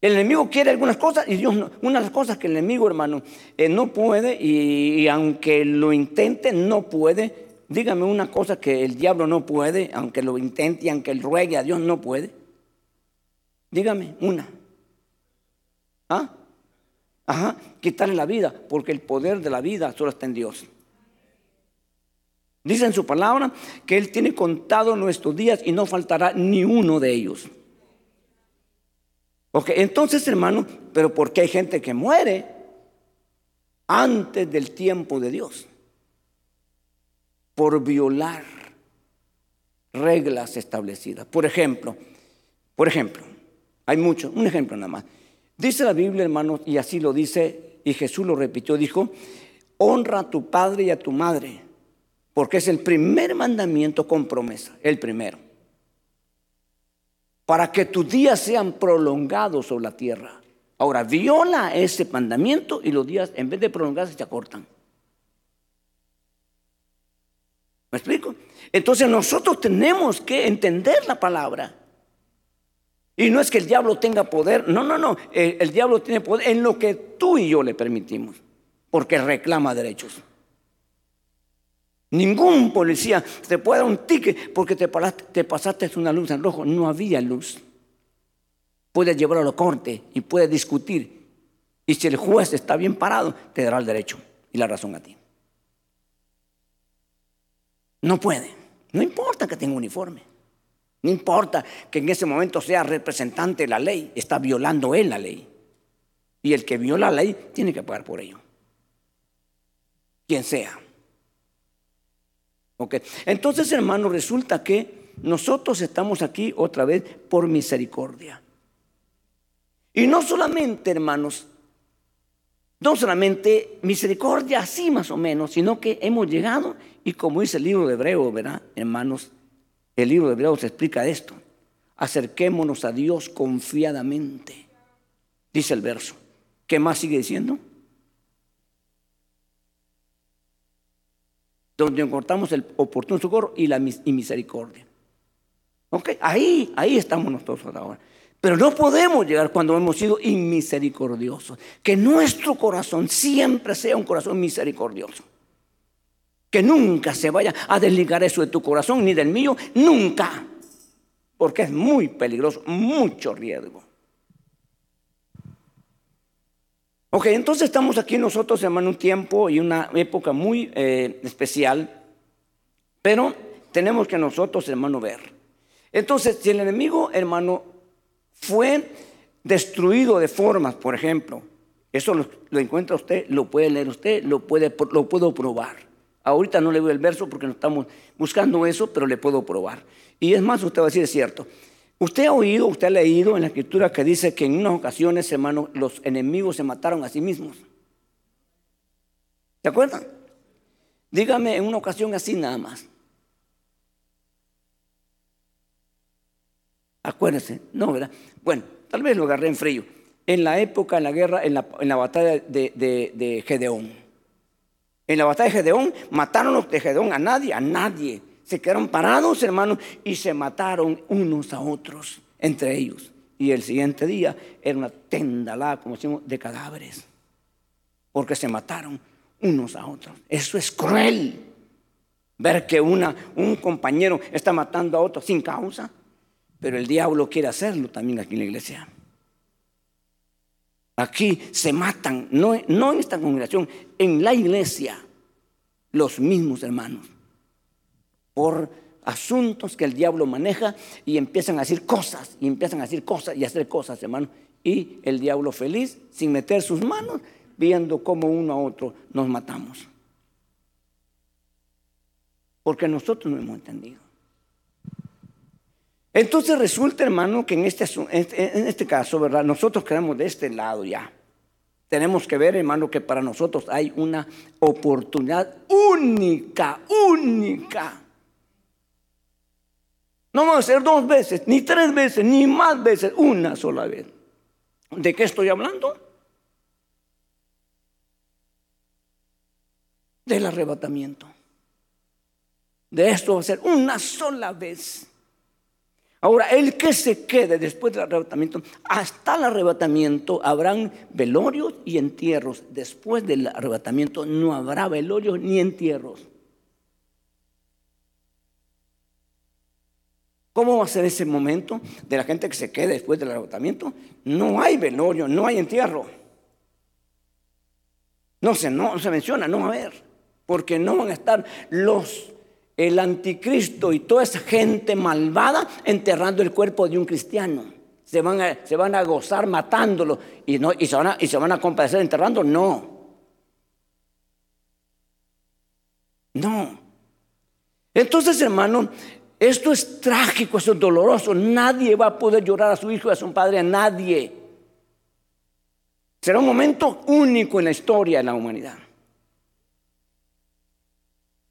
El enemigo quiere algunas cosas y Dios no. Unas cosas que el enemigo, hermano, eh, no puede y, aunque lo intente, no puede. Dígame una cosa que el diablo no puede, aunque lo intente y aunque él ruegue a Dios, no puede. Dígame una. ¿Ah? Ajá, quitarle la vida, porque el poder de la vida solo está en Dios. Dice en su palabra que Él tiene contado nuestros días y no faltará ni uno de ellos. Ok, entonces hermano, pero ¿por qué hay gente que muere antes del tiempo de Dios? Por violar reglas establecidas. Por ejemplo, por ejemplo, hay mucho, un ejemplo nada más. Dice la Biblia, hermano, y así lo dice, y Jesús lo repitió, dijo, honra a tu padre y a tu madre, porque es el primer mandamiento con promesa, el primero. Para que tus días sean prolongados sobre la tierra. Ahora, viola ese mandamiento y los días, en vez de prolongarse, se acortan. ¿Me explico? Entonces nosotros tenemos que entender la palabra. Y no es que el diablo tenga poder, no, no, no, el, diablo tiene poder en lo que tú y yo le permitimos, porque reclama derechos. Ningún policía te puede dar un ticket porque te, te pasaste una luz en rojo, no había luz. Puedes llevarlo a la corte y puedes discutir. Y si el juez está bien parado, te dará el derecho y la razón a ti. No puede. No importa que tenga uniforme. No importa que en ese momento sea representante de la ley. Está violando él la ley. Y el que viola la ley tiene que pagar por ello. Quien sea. Entonces, hermano, resulta que nosotros estamos aquí otra vez por misericordia. Y no solamente, hermanos, no solamente misericordia así más o menos, sino que hemos llegado y como dice el libro de Hebreo, ¿verdad? Hermanos, el libro de Hebreo se explica esto. Acerquémonos a Dios confiadamente, dice el verso. ¿Qué más sigue diciendo? Donde encontramos el oportuno socorro y la misericordia. ¿Ok? Ahí, ahí estamos nosotros ahora. Pero no podemos llegar cuando hemos sido inmisericordiosos. Que nuestro corazón siempre sea un corazón misericordioso. Que nunca se vaya a desligar eso de tu corazón ni del mío, nunca. Porque es muy peligroso, mucho riesgo. Ok, entonces estamos aquí nosotros, hermano, un tiempo y una época muy eh, especial, pero tenemos que nosotros, hermano, ver. Entonces, si el enemigo, hermano, fue destruido de formas, por ejemplo, eso lo, encuentra usted, lo puede leer usted, lo, puede, lo puedo probar. Ahorita no le doy el verso porque no estamos buscando eso, pero le puedo probar. Y es más, usted va a decir, es cierto. Usted ha oído, usted ha leído en la escritura que dice que en unas ocasiones, hermano, los enemigos se mataron a sí mismos. ¿Se acuerdan? Dígame en una ocasión así nada más. Acuérdense, no, ¿verdad? Bueno, tal vez lo agarré en frío. En la época, en la guerra, en la, batalla de, de, Gedeón. En la batalla de Gedeón mataron los de Gedeón a nadie, a nadie. Se quedaron parados, hermanos, y se mataron unos a otros, entre ellos. Y el siguiente día era una tendalada, como decimos, de cadáveres. Porque se mataron unos a otros. Eso es cruel. Ver que una, un compañero está matando a otro sin causa. Pero el diablo quiere hacerlo también aquí en la iglesia. Aquí se matan, no, en esta congregación, en la iglesia, los mismos hermanos, por asuntos que el diablo maneja y empiezan a decir cosas, y empiezan a decir cosas y a hacer cosas, hermano. Y el diablo feliz, sin meter sus manos, viendo cómo uno a otro nos matamos. Porque nosotros no hemos entendido. Entonces resulta, hermano, que en este, en este caso, ¿verdad? Nosotros quedamos de este lado ya. Tenemos que ver, hermano, que para nosotros hay una oportunidad única, única. No vamos a ser dos veces, ni tres veces, ni más veces, una sola vez. ¿De qué estoy hablando? Del arrebatamiento. De esto va a ser una sola vez. Ahora, el que se quede después del arrebatamiento, hasta el arrebatamiento habrán velorios y entierros. Después del arrebatamiento no habrá velorios ni entierros. ¿Cómo va a ser ese momento de la gente que se quede después del arrebatamiento? No hay velorio, no hay entierro. No se, no se menciona, no va a haber, porque no van a estar los el anticristo y toda esa gente malvada enterrando el cuerpo de un cristiano. se van a, se van a gozar matándolo y, no, y, se van a, y se van a compadecer enterrando. No. No. Entonces, hermano, esto es trágico, esto es doloroso. Nadie va a poder llorar a su hijo y a su padre, a nadie. Será un momento único en la historia de la humanidad.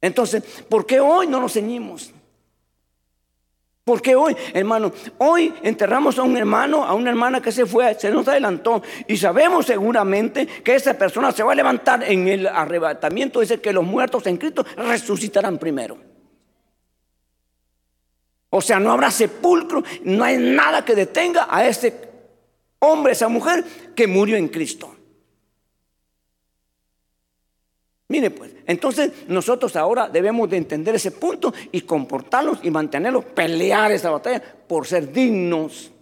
Entonces, ¿por qué hoy no nos ceñimos? Porque hoy, hermano, hoy enterramos a un hermano, a una hermana que se fue, se nos adelantó y sabemos seguramente que esa persona se va a levantar en el arrebatamiento. Dice que los muertos en Cristo resucitarán primero. O sea, no habrá sepulcro, no hay nada que detenga a ese hombre, esa mujer que murió en Cristo. Mire pues, entonces nosotros ahora debemos de entender ese punto y comportarnos y mantenerlos, pelear esa batalla por ser dignos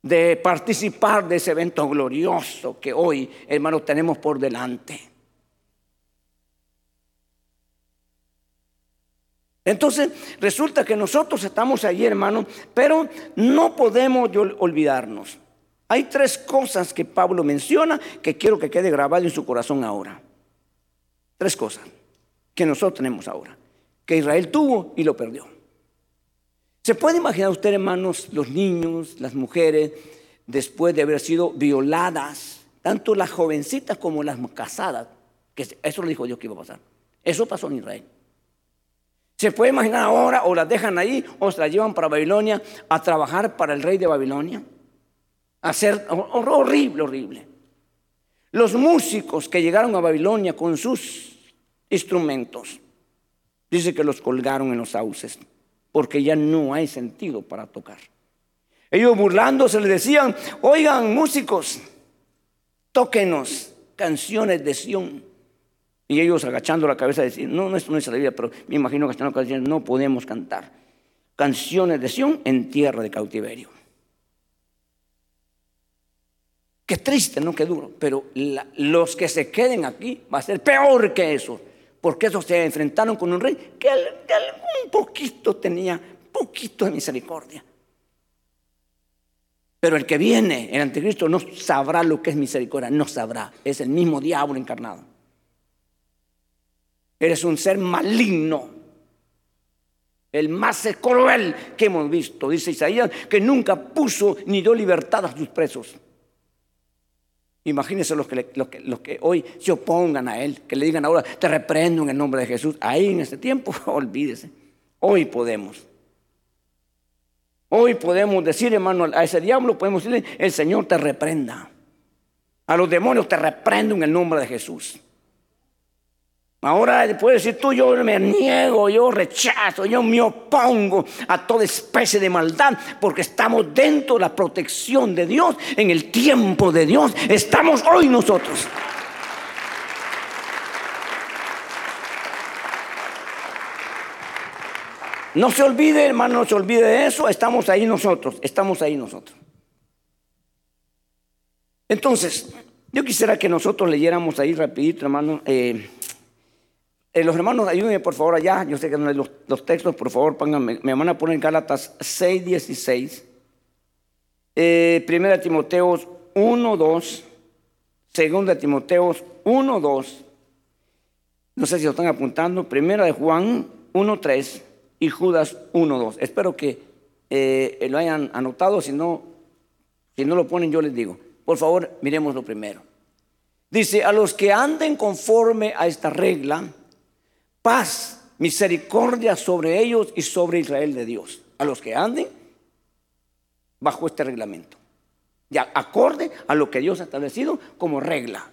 de participar de ese evento glorioso que hoy, hermanos, tenemos por delante. Entonces, resulta que nosotros estamos allí, hermano, pero no podemos olvidarnos. Hay tres cosas que Pablo menciona que quiero que quede grabado en su corazón ahora. Tres cosas que nosotros tenemos ahora, que Israel tuvo y lo perdió. ¿Se puede imaginar usted, hermanos, los niños, las mujeres, después de haber sido violadas, tanto las jovencitas como las casadas? Eso lo dijo Dios que iba a pasar. Eso pasó en Israel. Se puede imaginar ahora, o las dejan ahí, o se las llevan para Babilonia a trabajar para el rey de Babilonia. A hacer horrible, horrible. Los músicos que llegaron a Babilonia con sus instrumentos, dice que los colgaron en los sauces, porque ya no hay sentido para tocar. Ellos burlándose le decían, oigan músicos, tóquenos canciones de Sión. Y ellos agachando la cabeza decían, no, no, esto no es la Biblia, pero me imagino que están diciendo, no podemos cantar canciones de Sión en tierra de cautiverio. Qué triste, no qué duro, pero los que se queden aquí va a ser peor que eso, porque esos se enfrentaron con un rey que algún poquito tenía, poquito de misericordia. Pero el que viene, el anticristo, no sabrá lo que es misericordia, no sabrá, es el mismo diablo encarnado. Eres un ser maligno. El más cruel que hemos visto, dice Isaías, que nunca puso ni dio libertad a sus presos. Imagínense los que, los, que, los que, hoy se opongan a Él, que le digan ahora, te reprendo en el nombre de Jesús. Ahí en ese tiempo, [laughs] olvídese. Hoy podemos. Hoy podemos decir, hermano, a ese diablo podemos decirle, el Señor te reprenda. A los demonios te reprendo en el nombre de Jesús. Ahora puedes decir tú, yo me niego, yo rechazo, yo me opongo a toda especie de maldad, porque estamos dentro de la protección de Dios, en el tiempo de Dios. Estamos hoy nosotros. No se olvide, hermano, no se olvide de eso. Estamos ahí nosotros, estamos ahí nosotros. Entonces, yo quisiera que nosotros leyéramos ahí rapidito, hermano. Eh, eh, los hermanos, ayúdenme por favor allá. Yo sé que hay los, textos, por favor, pónganme. Me van a poner Gálatas 6, 16. Eh, primera Timoteos 1, 2. Segunda Timoteos 1, 2. No sé si lo están apuntando. Primera de Juan 1, 3 y Judas 1, 2. Espero que eh, lo hayan anotado. Si no, si no lo ponen, yo les digo. Por favor, miremos lo primero. Dice, a los que anden conforme a esta regla, paz, misericordia sobre ellos y sobre Israel de Dios, a los que anden bajo este reglamento. Ya acorde a lo que Dios ha establecido como regla.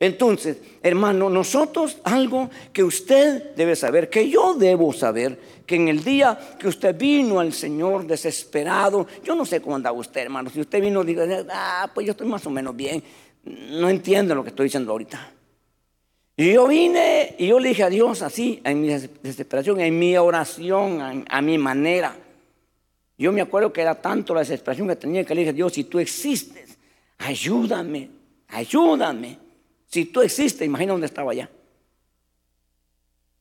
Entonces, hermano, nosotros algo que usted debe saber, que yo debo saber, que en el día que usted vino al Señor desesperado, yo no sé cómo andaba usted, hermano, si usted vino dijo, ah, pues yo estoy más o menos bien, no entiendo lo que estoy diciendo ahorita. Y yo vine y yo le dije a Dios así, en mi desesperación, en mi oración, a, mi manera. Yo me acuerdo que era tanto la desesperación que tenía que le dije, Dios, si tú existes, ayúdame, ayúdame. Si tú existes, imagina dónde estaba allá.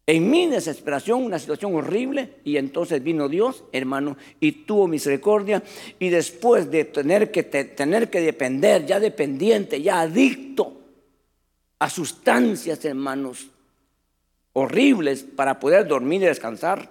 En mi desesperación, una situación horrible, y entonces vino Dios, hermano, y tuvo misericordia. Y después de tener que, tener que depender, ya dependiente, ya adicto a sustancias, hermanos, horribles para poder dormir y descansar.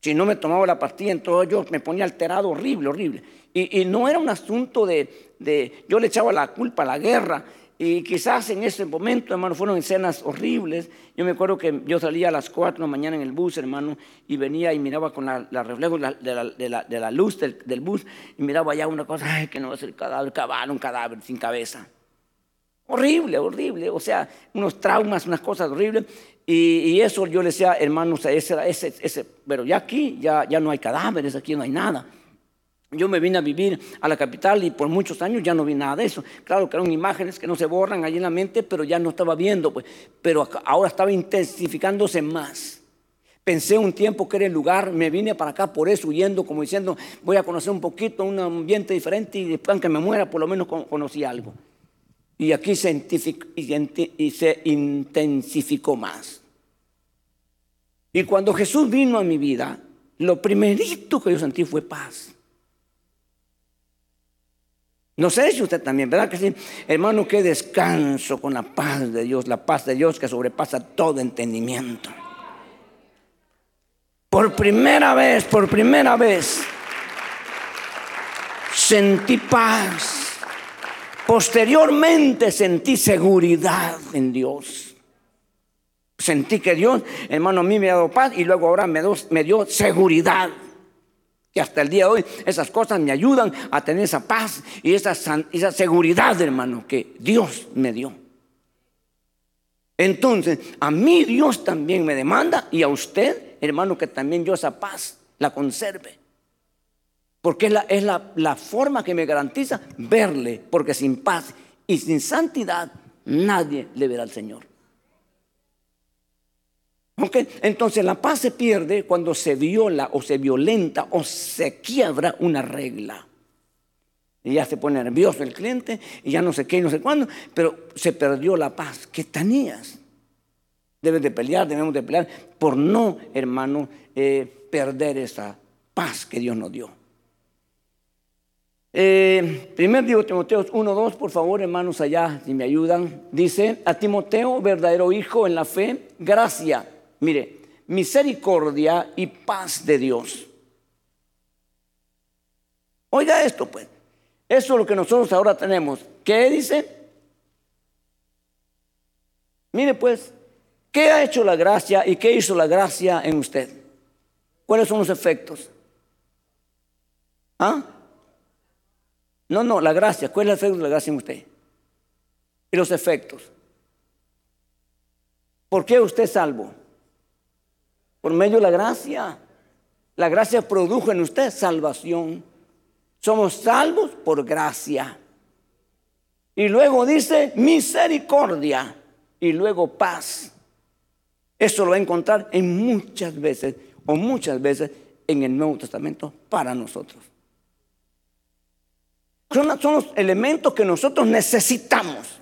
Si no me tomaba la pastilla, entonces yo me ponía alterado, horrible, horrible. Y, no era un asunto de, de, yo le echaba la culpa a la guerra, y quizás en ese momento, hermano, fueron escenas horribles. Yo me acuerdo que yo salía a las 4 de la mañana en el bus, hermano, y venía y miraba con la, reflejo de, la, luz del, bus, y miraba allá una cosa, ay, que no va a ser cadáver, caballo, un cadáver sin cabeza. Horrible, horrible, o sea, unos traumas, unas cosas horribles. Y, eso yo le decía, hermanos, ese, ese, ese, pero ya aquí ya, ya no hay cadáveres, aquí no hay nada. Yo me vine a vivir a la capital y por muchos años ya no vi nada de eso. Claro que eran imágenes que no se borran allí en la mente, pero ya no estaba viendo, pues. Pero ahora estaba intensificándose más. Pensé un tiempo que era el lugar, me vine para acá por eso, huyendo, como diciendo, voy a conocer un poquito, un ambiente diferente y después aunque me muera, por lo menos conocí algo. Y aquí se, intensificó más. Y cuando Jesús vino a mi vida, lo primerito que yo sentí fue paz. No sé si usted también, ¿verdad que sí? Hermano, qué descanso con la paz de Dios, la paz de Dios que sobrepasa todo entendimiento. Por primera vez, por primera vez, sentí paz. Posteriormente sentí seguridad en Dios. Sentí que Dios, hermano, a mí me ha dado paz y luego ahora me dio seguridad. Y hasta el día de hoy esas cosas me ayudan a tener esa paz y esa, esa seguridad, hermano, que Dios me dio. Entonces, a mí Dios también me demanda y a usted, hermano, que también yo esa paz la conserve. Porque es, la, forma que me garantiza verle, porque sin paz y sin santidad nadie le verá al Señor. Entonces la paz se pierde cuando se viola o se violenta o se quiebra una regla. Y ya se pone nervioso el cliente y ya no sé qué y no sé cuándo, pero se perdió la paz que tenías. Debes de pelear, debemos de pelear por no, hermano, eh, perder esa paz que Dios nos dio. Eh, primer digo Timoteo 1.2, por favor, hermanos, allá, si me ayudan. Dice, a Timoteo, verdadero hijo en la fe, gracia Mire, misericordia y paz de Dios. Oiga esto, pues. Eso es lo que nosotros ahora tenemos. ¿Qué dice? Mire, pues, ¿qué ha hecho la gracia y qué hizo la gracia en usted? ¿Cuáles son los efectos? ¿Ah? No, no, la gracia. ¿Cuál es el efecto de la gracia en usted? Y los efectos. ¿Por qué usted es salvo? por medio de la gracia. La gracia produjo en usted salvación. Somos salvos por gracia. Y luego dice misericordia y luego paz. Eso lo va a encontrar en muchas veces o muchas veces en el Nuevo Testamento para nosotros. Son, los elementos que nosotros necesitamos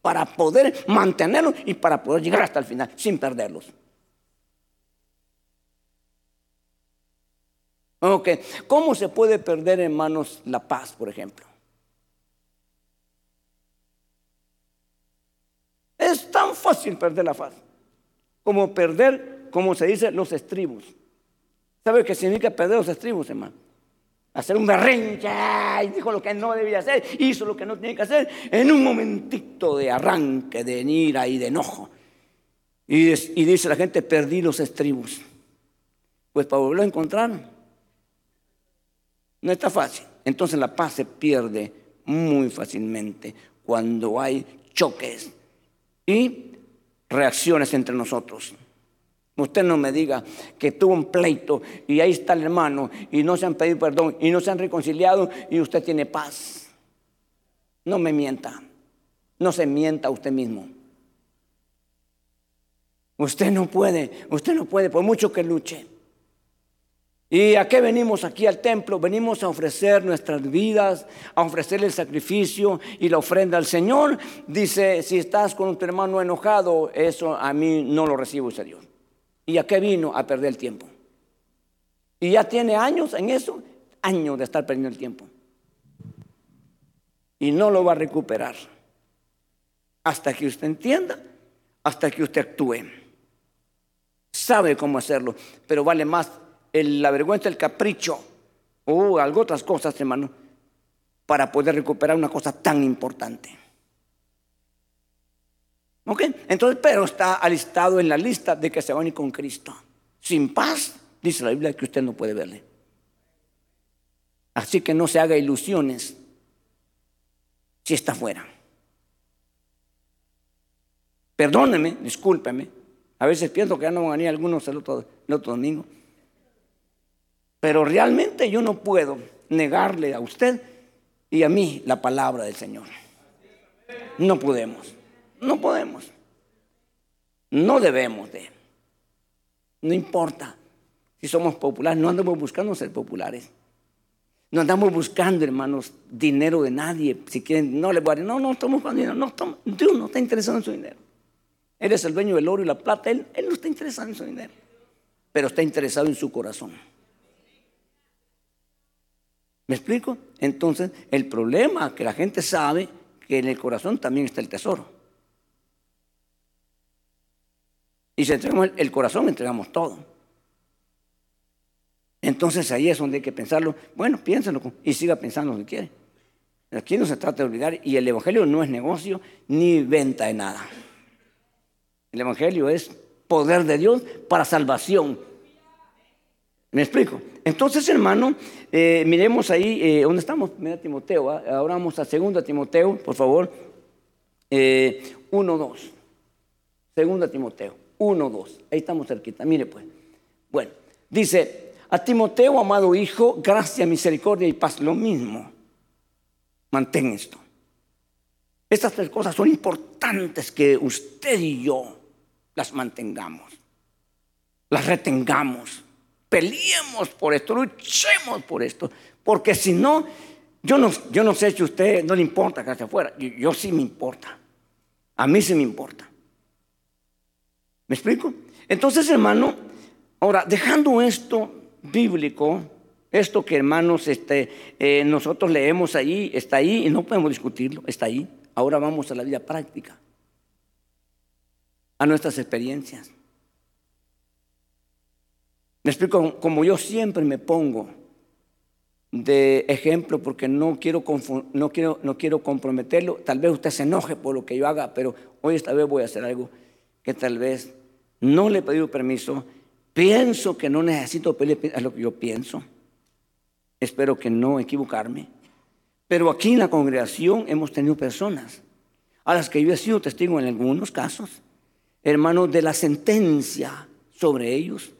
para poder mantenerlos y para poder llegar hasta el final sin perderlos. Ok, ¿cómo se puede perder, en manos la paz, por ejemplo? Es tan fácil perder la paz como perder, como se dice, los estribos. ¿Sabe qué significa perder los estribos, hermano? Hacer un berrinche, y dijo lo que no debía hacer, hizo lo que no tenía que hacer, en un momentito de arranque, de ira y de enojo. Y, y dice la gente, perdí los estribos. Pues para volverlo a encontrar, no está fácil. Entonces la paz se pierde muy fácilmente cuando hay choques y reacciones entre nosotros. Usted no me diga que tuvo un pleito y ahí está el hermano y no se han pedido perdón y no se han reconciliado y usted tiene paz. No me mienta. No se mienta usted mismo. Usted no puede, usted no puede, por mucho que luche. ¿Y a qué venimos aquí al templo? Venimos a ofrecer nuestras vidas, a ofrecer el sacrificio y la ofrenda al Señor. Dice, si estás con tu hermano enojado, eso a mí no lo recibo ese Dios. ¿Y a qué vino? A perder el tiempo. Y ya tiene años en eso, años de estar perdiendo el tiempo. Y no lo va a recuperar. Hasta que usted entienda, hasta que usted actúe. Sabe cómo hacerlo, pero vale más la vergüenza, el capricho o algo otras cosas, hermano, para poder recuperar una cosa tan importante. ¿Ok? Entonces, pero está alistado en la lista de que se van a ir con Cristo. Sin paz, dice la Biblia que usted no puede verle. Así que no se haga ilusiones si está fuera. Perdóneme, discúlpeme. A veces pienso que ya no van a venir algunos el otro, el otro domingo. Pero realmente yo no puedo negarle a usted y a mí la palabra del Señor. No podemos. No podemos. No debemos de. No importa si somos populares, no andamos buscando ser populares. No andamos buscando, hermanos, dinero de nadie. Si quieren, no le voy a decir, no, no estamos buscando dinero. No, Dios no está interesado en su dinero. Él es el dueño del oro y la plata. Él, él no está interesado en su dinero, pero está interesado en su corazón. ¿Me explico? Entonces, el problema que la gente sabe que en el corazón también está el tesoro. Y si entregamos el corazón, entregamos todo. Entonces ahí es donde hay que pensarlo. Bueno, piénsalo y siga pensando que quiere. Aquí no se trata de olvidar y el Evangelio no es negocio ni venta de nada. El Evangelio es poder de Dios para salvación. ¿Me explico? Entonces, hermano, eh, miremos ahí, eh, ¿dónde estamos? Mira Timoteo, ahora vamos a 2 Timoteo, por favor. Eh, 1, 2. 2 Timoteo. 1, 2. Ahí estamos cerquita. Mire pues. Bueno, dice, a Timoteo, amado hijo, gracia, misericordia y paz, lo mismo. Mantén esto. Estas tres cosas son importantes que usted y yo las mantengamos, las retengamos, peleemos por esto, luchemos por esto, porque si no, yo no, sé si usted no le importa que hacia afuera, yo, yo sí me importa, a mí sí me importa. ¿Me explico? Entonces, hermano, ahora, dejando esto bíblico, esto que hermanos este, eh, nosotros leemos ahí, está ahí y no podemos discutirlo, está ahí. Ahora vamos a la vida práctica, a nuestras experiencias. Me explico, como yo siempre me pongo de ejemplo porque no quiero, no quiero, no quiero comprometerlo. Tal vez usted se enoje por lo que yo haga, pero hoy esta vez voy a hacer algo que tal vez no le he pedido permiso, pienso que no necesito pedirle a lo que yo pienso. Espero que no equivocarme. Pero aquí en la congregación hemos tenido personas a las que yo he sido testigo en algunos casos, hermanos, de la sentencia sobre ellos,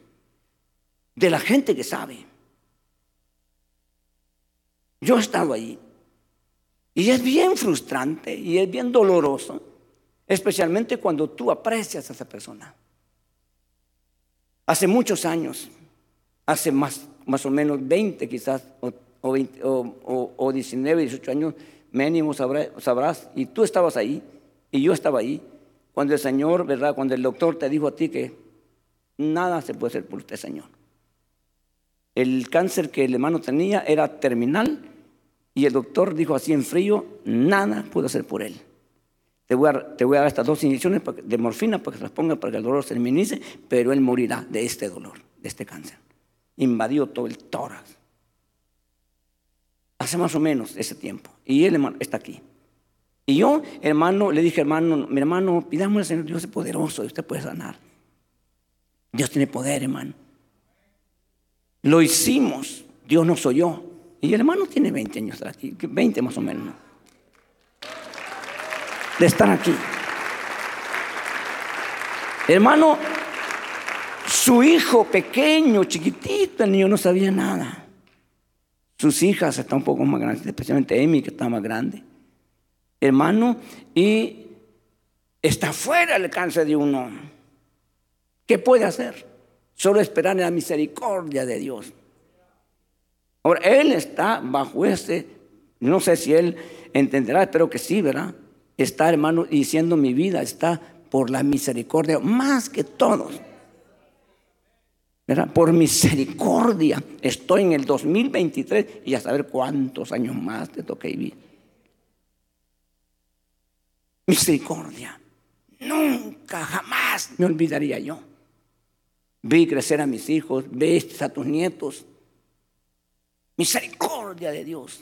de la gente que sabe. Yo he estado ahí. Y es bien frustrante y es bien doloroso, especialmente cuando tú aprecias a esa persona. Hace muchos años, hace más, más o menos 20 quizás, o, o, o, 19, 18 años, mínimo sabrás, y tú estabas ahí, y yo estaba ahí, cuando el Señor, ¿verdad? Cuando el doctor te dijo a ti que nada se puede hacer por usted, Señor. El cáncer que el hermano tenía era terminal y el doctor dijo así en frío, nada puedo hacer por él. Te voy, a, dar estas dos inyecciones de morfina para que se las ponga para que el dolor se minimice, pero él morirá de este dolor, de este cáncer. Invadió todo el tórax. Hace más o menos ese tiempo. Y él, hermano, está aquí. Y yo, hermano, le dije, hermano, mi hermano, pidamos al Señor, Dios es poderoso y usted puede sanar. Dios tiene poder, hermano. Lo hicimos, Dios nos oyó. Y el hermano tiene 20 años aquí, 20 más o menos de estar aquí. Hermano, su hijo pequeño, chiquitito, el niño no sabía nada. Sus hijas están un poco más grandes, especialmente Amy, que está más grande. Hermano, y está fuera el alcance de uno. ¿Qué puede hacer? Solo esperar en la misericordia de Dios. Ahora, él está bajo ese, no sé si él entenderá, espero que sí, ¿verdad? Está, hermano, diciendo mi vida está por la misericordia más que todos. ¿verdad? Por misericordia estoy en el 2023 y a saber cuántos años más te toca vivir. Misericordia. Nunca, jamás me olvidaría yo. Vi crecer a mis hijos, ves a tus nietos. Misericordia de Dios.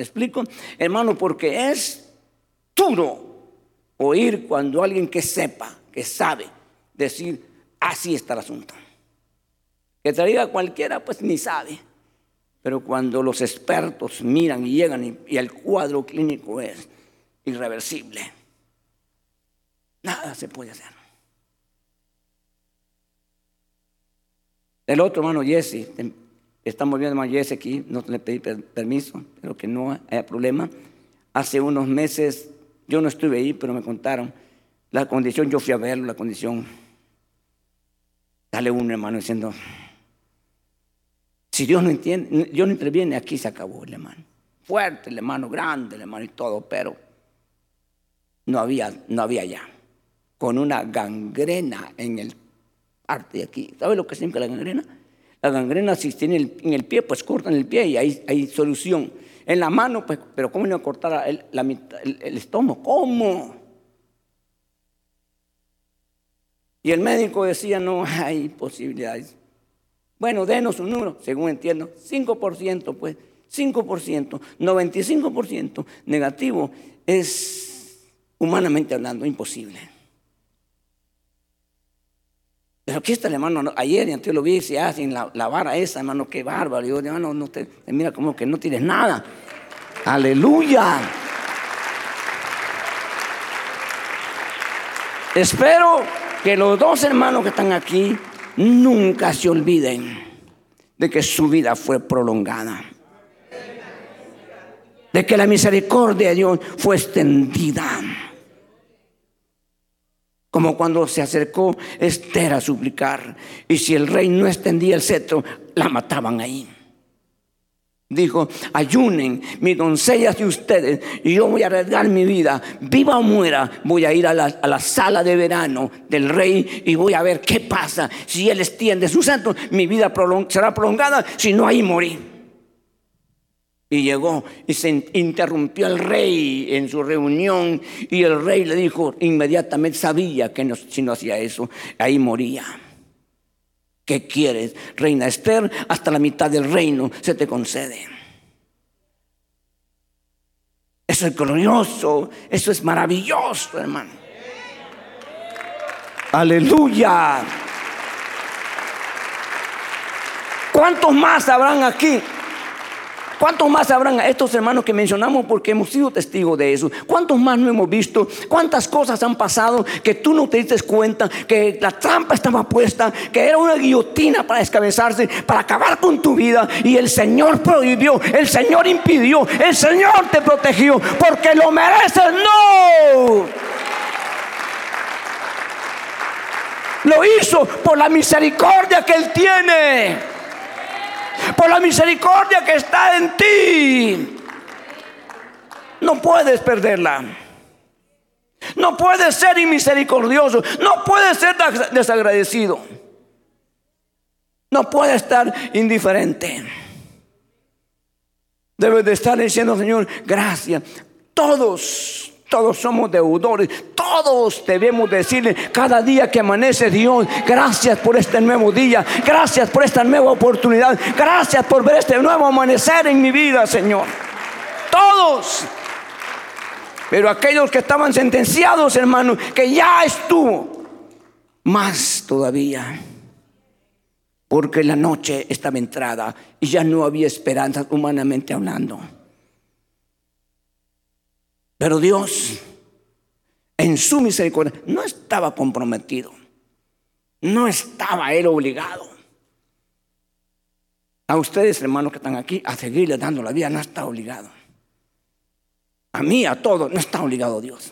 ¿Me explico? Hermano, porque es duro oír cuando alguien que sepa, que sabe, decir, así está el asunto. Que te diga cualquiera, pues ni sabe. Pero cuando los expertos miran y llegan y, y el cuadro clínico es irreversible, nada se puede hacer. El otro hermano Jesse, estamos viendo hermano Jesse aquí, no le pedí permiso, pero que no haya problema. Hace unos meses, yo no estuve ahí, pero me contaron la condición, yo fui a verlo, la condición. Sale un hermano diciendo, si Dios no entiende, Dios no interviene, aquí se acabó el hermano. Fuerte el hermano, grande el hermano y todo, pero no había, no había ya. Con una gangrena en el parte de aquí. ¿Sabe lo que significa la gangrena? La gangrena si tiene en el pie, pues cortan el pie y hay, hay solución. En la mano, pues, pero ¿cómo no cortar el, el estómago? ¿Cómo? Y el médico decía, no [laughs] hay posibilidades. Bueno, denos un número, según entiendo, 5%, pues, 5%, 95% negativo es, humanamente hablando, imposible. Aquí está el hermano, ayer y antes lo vi, se hacen la, la, vara esa, hermano, qué bárbaro. Yo, hermano, no te, mira como que no tienes nada. Aleluya. Espero que los dos hermanos que están aquí nunca se olviden de que su vida fue prolongada. De que la misericordia de Dios fue extendida como cuando se acercó Esther a suplicar, y si el rey no extendía el cetro, la mataban ahí. Dijo, ayunen mis doncellas y ustedes, y yo voy a arriesgar mi vida, viva o muera, voy a ir a la, sala de verano del rey y voy a ver qué pasa. Si él extiende su cetro, mi vida será prolongada, si no, ahí morí. Y llegó y se interrumpió el rey en su reunión y el rey le dijo, inmediatamente sabía que si no hacía eso, ahí moría. ¿Qué quieres, reina Esther? Hasta la mitad del reino se te concede. Eso es glorioso, eso es maravilloso, hermano. Aleluya. ¿Cuántos más habrán aquí? ¿Cuántos más habrán estos hermanos que mencionamos porque hemos sido testigos de eso? ¿Cuántos más no hemos visto? ¿Cuántas cosas han pasado que tú no te diste cuenta? Que la trampa estaba puesta, que era una guillotina para descabezarse, para acabar con tu vida. Y el Señor prohibió, el Señor impidió, el Señor te protegió porque lo mereces. No. Lo hizo por la misericordia que Él tiene por la misericordia que está en ti. No puedes perderla. No puedes ser inmisericordioso. No puedes ser desagradecido. No puedes estar indiferente. Debes de estar diciendo, Señor, gracias. Todos todos somos deudores. Todos debemos decirle cada día que amanece Dios, gracias por este nuevo día. Gracias por esta nueva oportunidad. Gracias por ver este nuevo amanecer en mi vida, Señor. Todos. Pero aquellos que estaban sentenciados, hermano, que ya estuvo, más todavía. Porque la noche estaba entrada y ya no había esperanza humanamente hablando. Pero Dios, en su misericordia, no estaba comprometido. No estaba él obligado. A ustedes, hermanos que están aquí, a seguirle dando la vida, no está obligado. A mí, a todos, no está obligado Dios.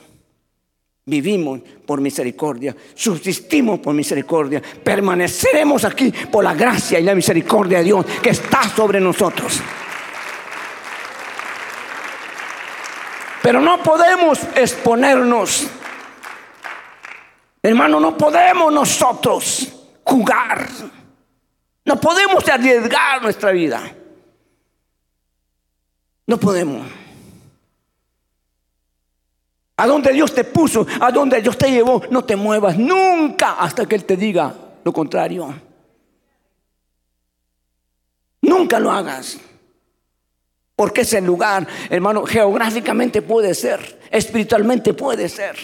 Vivimos por misericordia, subsistimos por misericordia, permaneceremos aquí por la gracia y la misericordia de Dios que está sobre nosotros. Pero no podemos exponernos. Hermano, no podemos nosotros jugar. No podemos arriesgar nuestra vida. No podemos. A donde Dios te puso, a donde Dios te llevó, no te muevas nunca hasta que Él te diga lo contrario. Nunca lo hagas. Porque ese lugar, hermano, geográficamente puede ser, espiritualmente puede ser.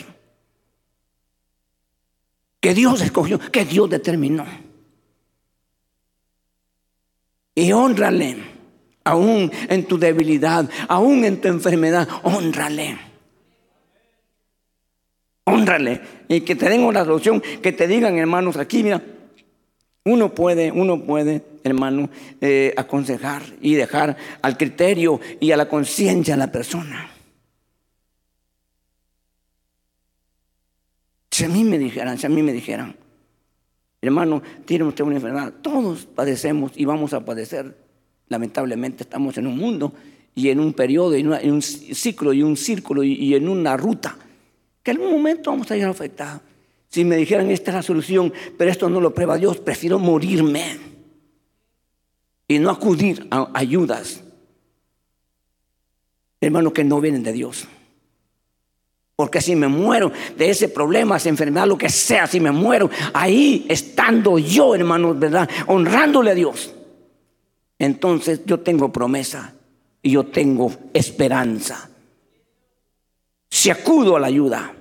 Que Dios escogió, que Dios determinó. Y honrale, aún en tu debilidad, aún en tu enfermedad, honrale. Honrale. Y que te den una solución, que te digan, hermanos, aquí, mira, uno puede, uno puede, hermano, eh, aconsejar y dejar al criterio y a la conciencia a la persona. Si a mí me dijeran, a mí me dijeran, hermano, tiene usted una enfermedad, todos padecemos y vamos a padecer. Lamentablemente estamos en un mundo y en un periodo, en, un ciclo y un círculo y, en una ruta que en algún momento vamos a ir afectados. Si me dijeran, esta es la solución, pero esto no lo prueba Dios, prefiero morirme y no acudir a ayudas, hermanos, que no vienen de Dios. Porque si me muero de ese problema, esa enfermedad, lo que sea, si me muero ahí estando yo, hermanos, ¿verdad? Honrándole a Dios. Entonces yo tengo promesa y yo tengo esperanza. Si acudo a la ayuda,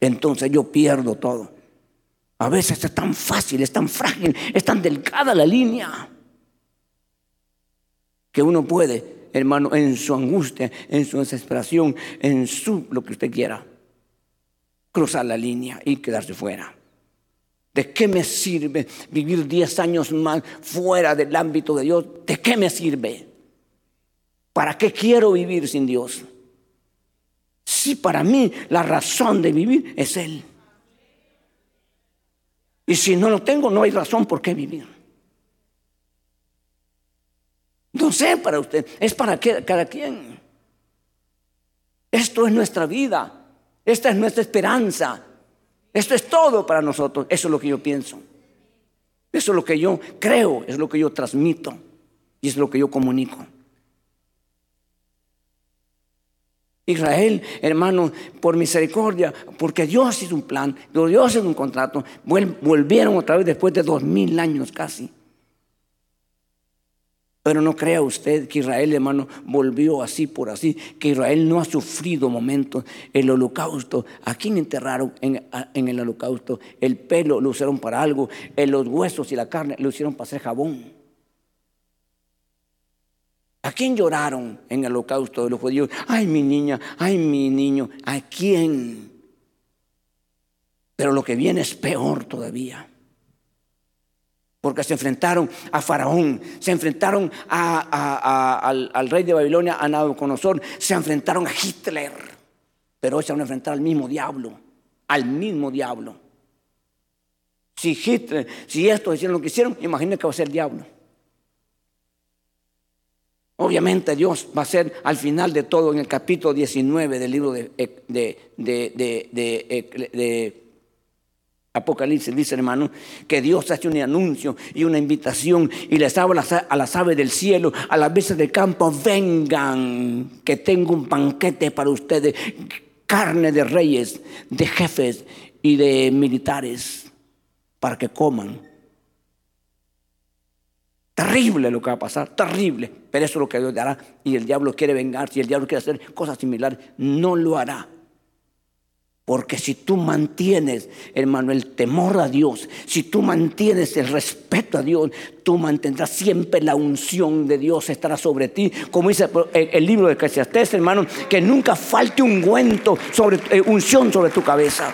entonces yo pierdo todo. A veces es tan fácil, es tan frágil, es tan delgada la línea que uno puede, hermano, en su angustia, en su desesperación, en su lo que usted quiera, cruzar la línea y quedarse fuera. ¿De qué me sirve vivir 10 años más fuera del ámbito de Dios? ¿De qué me sirve? ¿Para qué quiero vivir sin Dios? Si para mí la razón de vivir es Él. Y si no lo tengo, no hay razón por qué vivir. No sé para usted, es para cada quien. Esto es nuestra vida, esta es nuestra esperanza, esto es todo para nosotros, eso es lo que yo pienso, eso es lo que yo creo, es lo que yo transmito y es lo que yo comunico. Israel, hermano, por misericordia, porque Dios hizo un plan, Dios hizo un contrato, volvieron otra vez después de dos mil años casi. Pero no crea usted que Israel, hermano, volvió así por así, que Israel no ha sufrido momentos. El holocausto, ¿a quién enterraron en, el holocausto? El pelo lo usaron para algo, los huesos y la carne lo hicieron para hacer jabón. ¿A quién lloraron en el holocausto de los judíos? Ay, mi niña, ay, mi niño. ¿A quién? Pero lo que viene es peor todavía. Porque se enfrentaron a Faraón, se enfrentaron al, rey de Babilonia, a Nabucodonosor, se enfrentaron a Hitler. Pero hoy se van a enfrentar al mismo diablo, al mismo diablo. Si Hitler, si esto hicieron lo que hicieron, imagínense que va a ser el diablo. Obviamente Dios va a ser al final de todo en el capítulo 19 del libro de, de, Apocalipsis, dice hermano, que Dios hace un anuncio y una invitación y les habla a las aves del cielo, a las bestias del campo, vengan, que tengo un banquete para ustedes, carne de reyes, de jefes y de militares, para que coman Terrible lo que va a pasar, terrible. Pero eso es lo que Dios hará. Y el diablo quiere vengarse y el diablo quiere hacer cosas similares. No lo hará. Porque si tú mantienes, hermano, el temor a Dios, si tú mantienes el respeto a Dios, tú mantendrás siempre la unción de Dios estará sobre ti. Como dice el libro de Eclesiastés, hermano, que nunca falte ungüento sobre eh, unción sobre tu cabeza.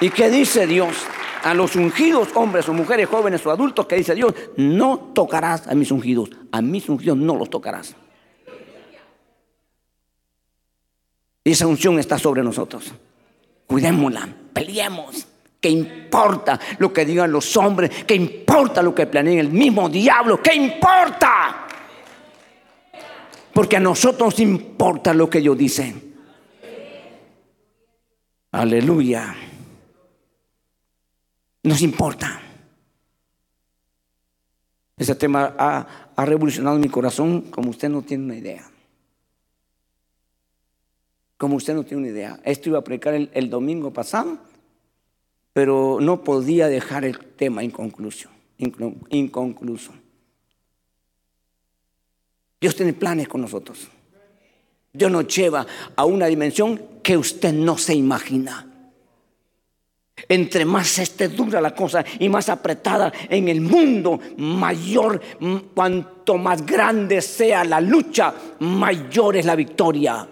¿Y qué dice Dios? a los ungidos, hombres o mujeres, jóvenes o adultos, que dice Dios, no tocarás a mis ungidos, a mis ungidos no los tocarás. Esa unción está sobre nosotros. Cuidémosla, peleemos. ¿Qué importa lo que digan los hombres? ¿Qué importa lo que planeen el mismo diablo? ¿Qué importa? Porque a nosotros importa lo que ellos dicen. Aleluya. Nos importa. Ese tema ha revolucionado mi corazón como usted no tiene una idea. Como usted no tiene una idea. Esto iba a predicar el, domingo pasado, pero no podía dejar el tema inconcluso. Inconcluso. Dios tiene planes con nosotros. Dios nos lleva a una dimensión que usted no se imagina. Entre más esté dura la cosa y más apretada en el mundo, mayor, cuanto más grande sea la lucha, mayor es la victoria.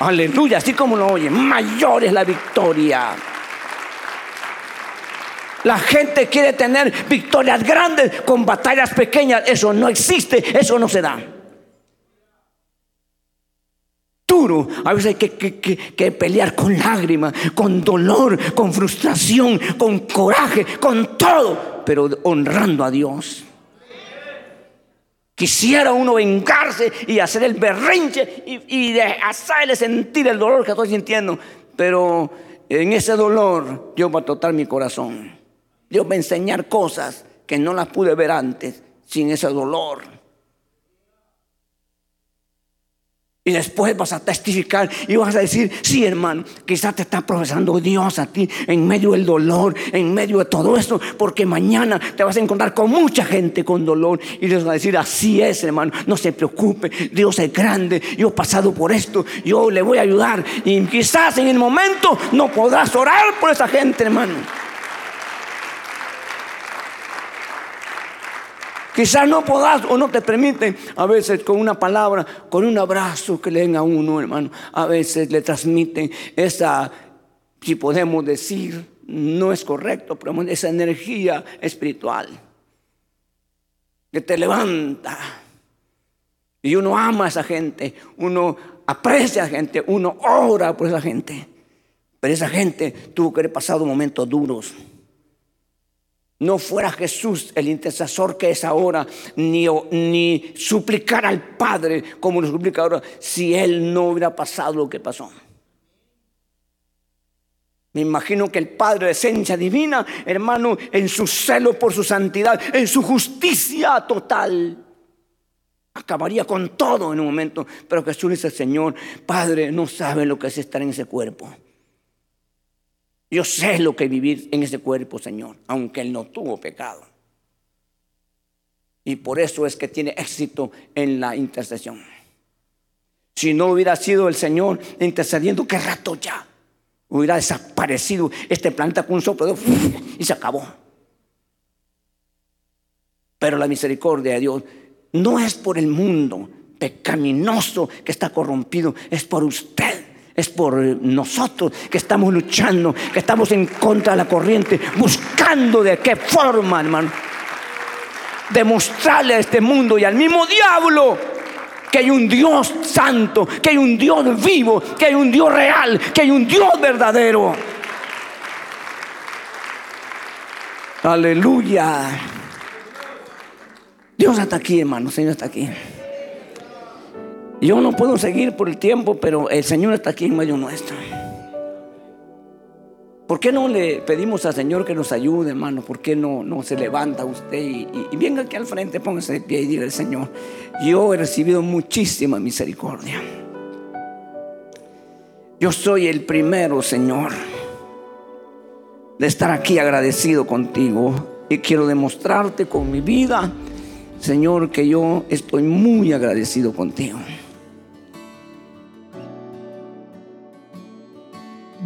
Aleluya, así como lo oye, mayor es la victoria. La gente quiere tener victorias grandes con batallas pequeñas. Eso no existe, eso no se da. Duro, a veces hay que, que- que- que pelear con lágrimas, con dolor, con frustración, con coraje, con todo, pero honrando a Dios. Quisiera uno vengarse y hacer el berrinche y, hacerle sentir el dolor que estoy sintiendo. Pero en ese dolor Dios va a tocar mi corazón. Dios va a enseñar cosas que no las pude ver antes sin ese dolor. Y después vas a testificar y vas a decir, sí hermano, quizás te está profesando Dios a ti en medio del dolor, en medio de todo esto, porque mañana te vas a encontrar con mucha gente con dolor y les vas a decir, así es hermano, no se preocupe, Dios es grande, yo he pasado por esto, yo le voy a ayudar y quizás en el momento no podrás orar por esa gente hermano. Quizás no podás o no te permiten a veces con una palabra, con un abrazo que le den a uno, hermano. A veces le transmiten esa, si podemos decir, no es correcto, pero esa energía espiritual que te levanta. Y uno ama a esa gente, uno aprecia a esa gente, uno ora por esa gente. Pero esa gente tuvo que haber pasado momentos duros. No fuera Jesús el intercesor que es ahora, ni, ni suplicar al Padre como lo suplica ahora, si Él no hubiera pasado lo que pasó. Me imagino que el Padre de esencia divina, hermano, en su celo por su santidad, en su justicia total, acabaría con todo en un momento. Pero Jesús dice, Señor, Padre, no sabe lo que es estar en ese cuerpo. Yo sé lo que vivir en ese cuerpo, Señor, aunque Él no tuvo pecado. Y por eso es que tiene éxito en la intercesión. Si no hubiera sido el Señor intercediendo, ¿qué rato ya? Hubiera desaparecido este planeta con un soplo de y se acabó. Pero la misericordia de Dios no es por el mundo pecaminoso que está corrompido, es por usted es por nosotros que estamos luchando, que estamos en contra de la corriente, buscando de qué forma, hermano, demostrarle a este mundo y al mismo diablo que hay un Dios santo, que hay un Dios vivo, que hay un Dios real, que hay un Dios verdadero. Aleluya. Dios está aquí, hermano, Señor está aquí. Yo no puedo seguir por el tiempo, pero el Señor está aquí en medio nuestro. ¿Por qué no le pedimos al Señor que nos ayude, hermano? ¿Por qué no, no se levanta usted y, y, venga aquí al frente, póngase de pie y diga al Señor, yo he recibido muchísima misericordia. Yo soy el primero, Señor, de estar aquí agradecido contigo y quiero demostrarte con mi vida, Señor, que yo estoy muy agradecido contigo.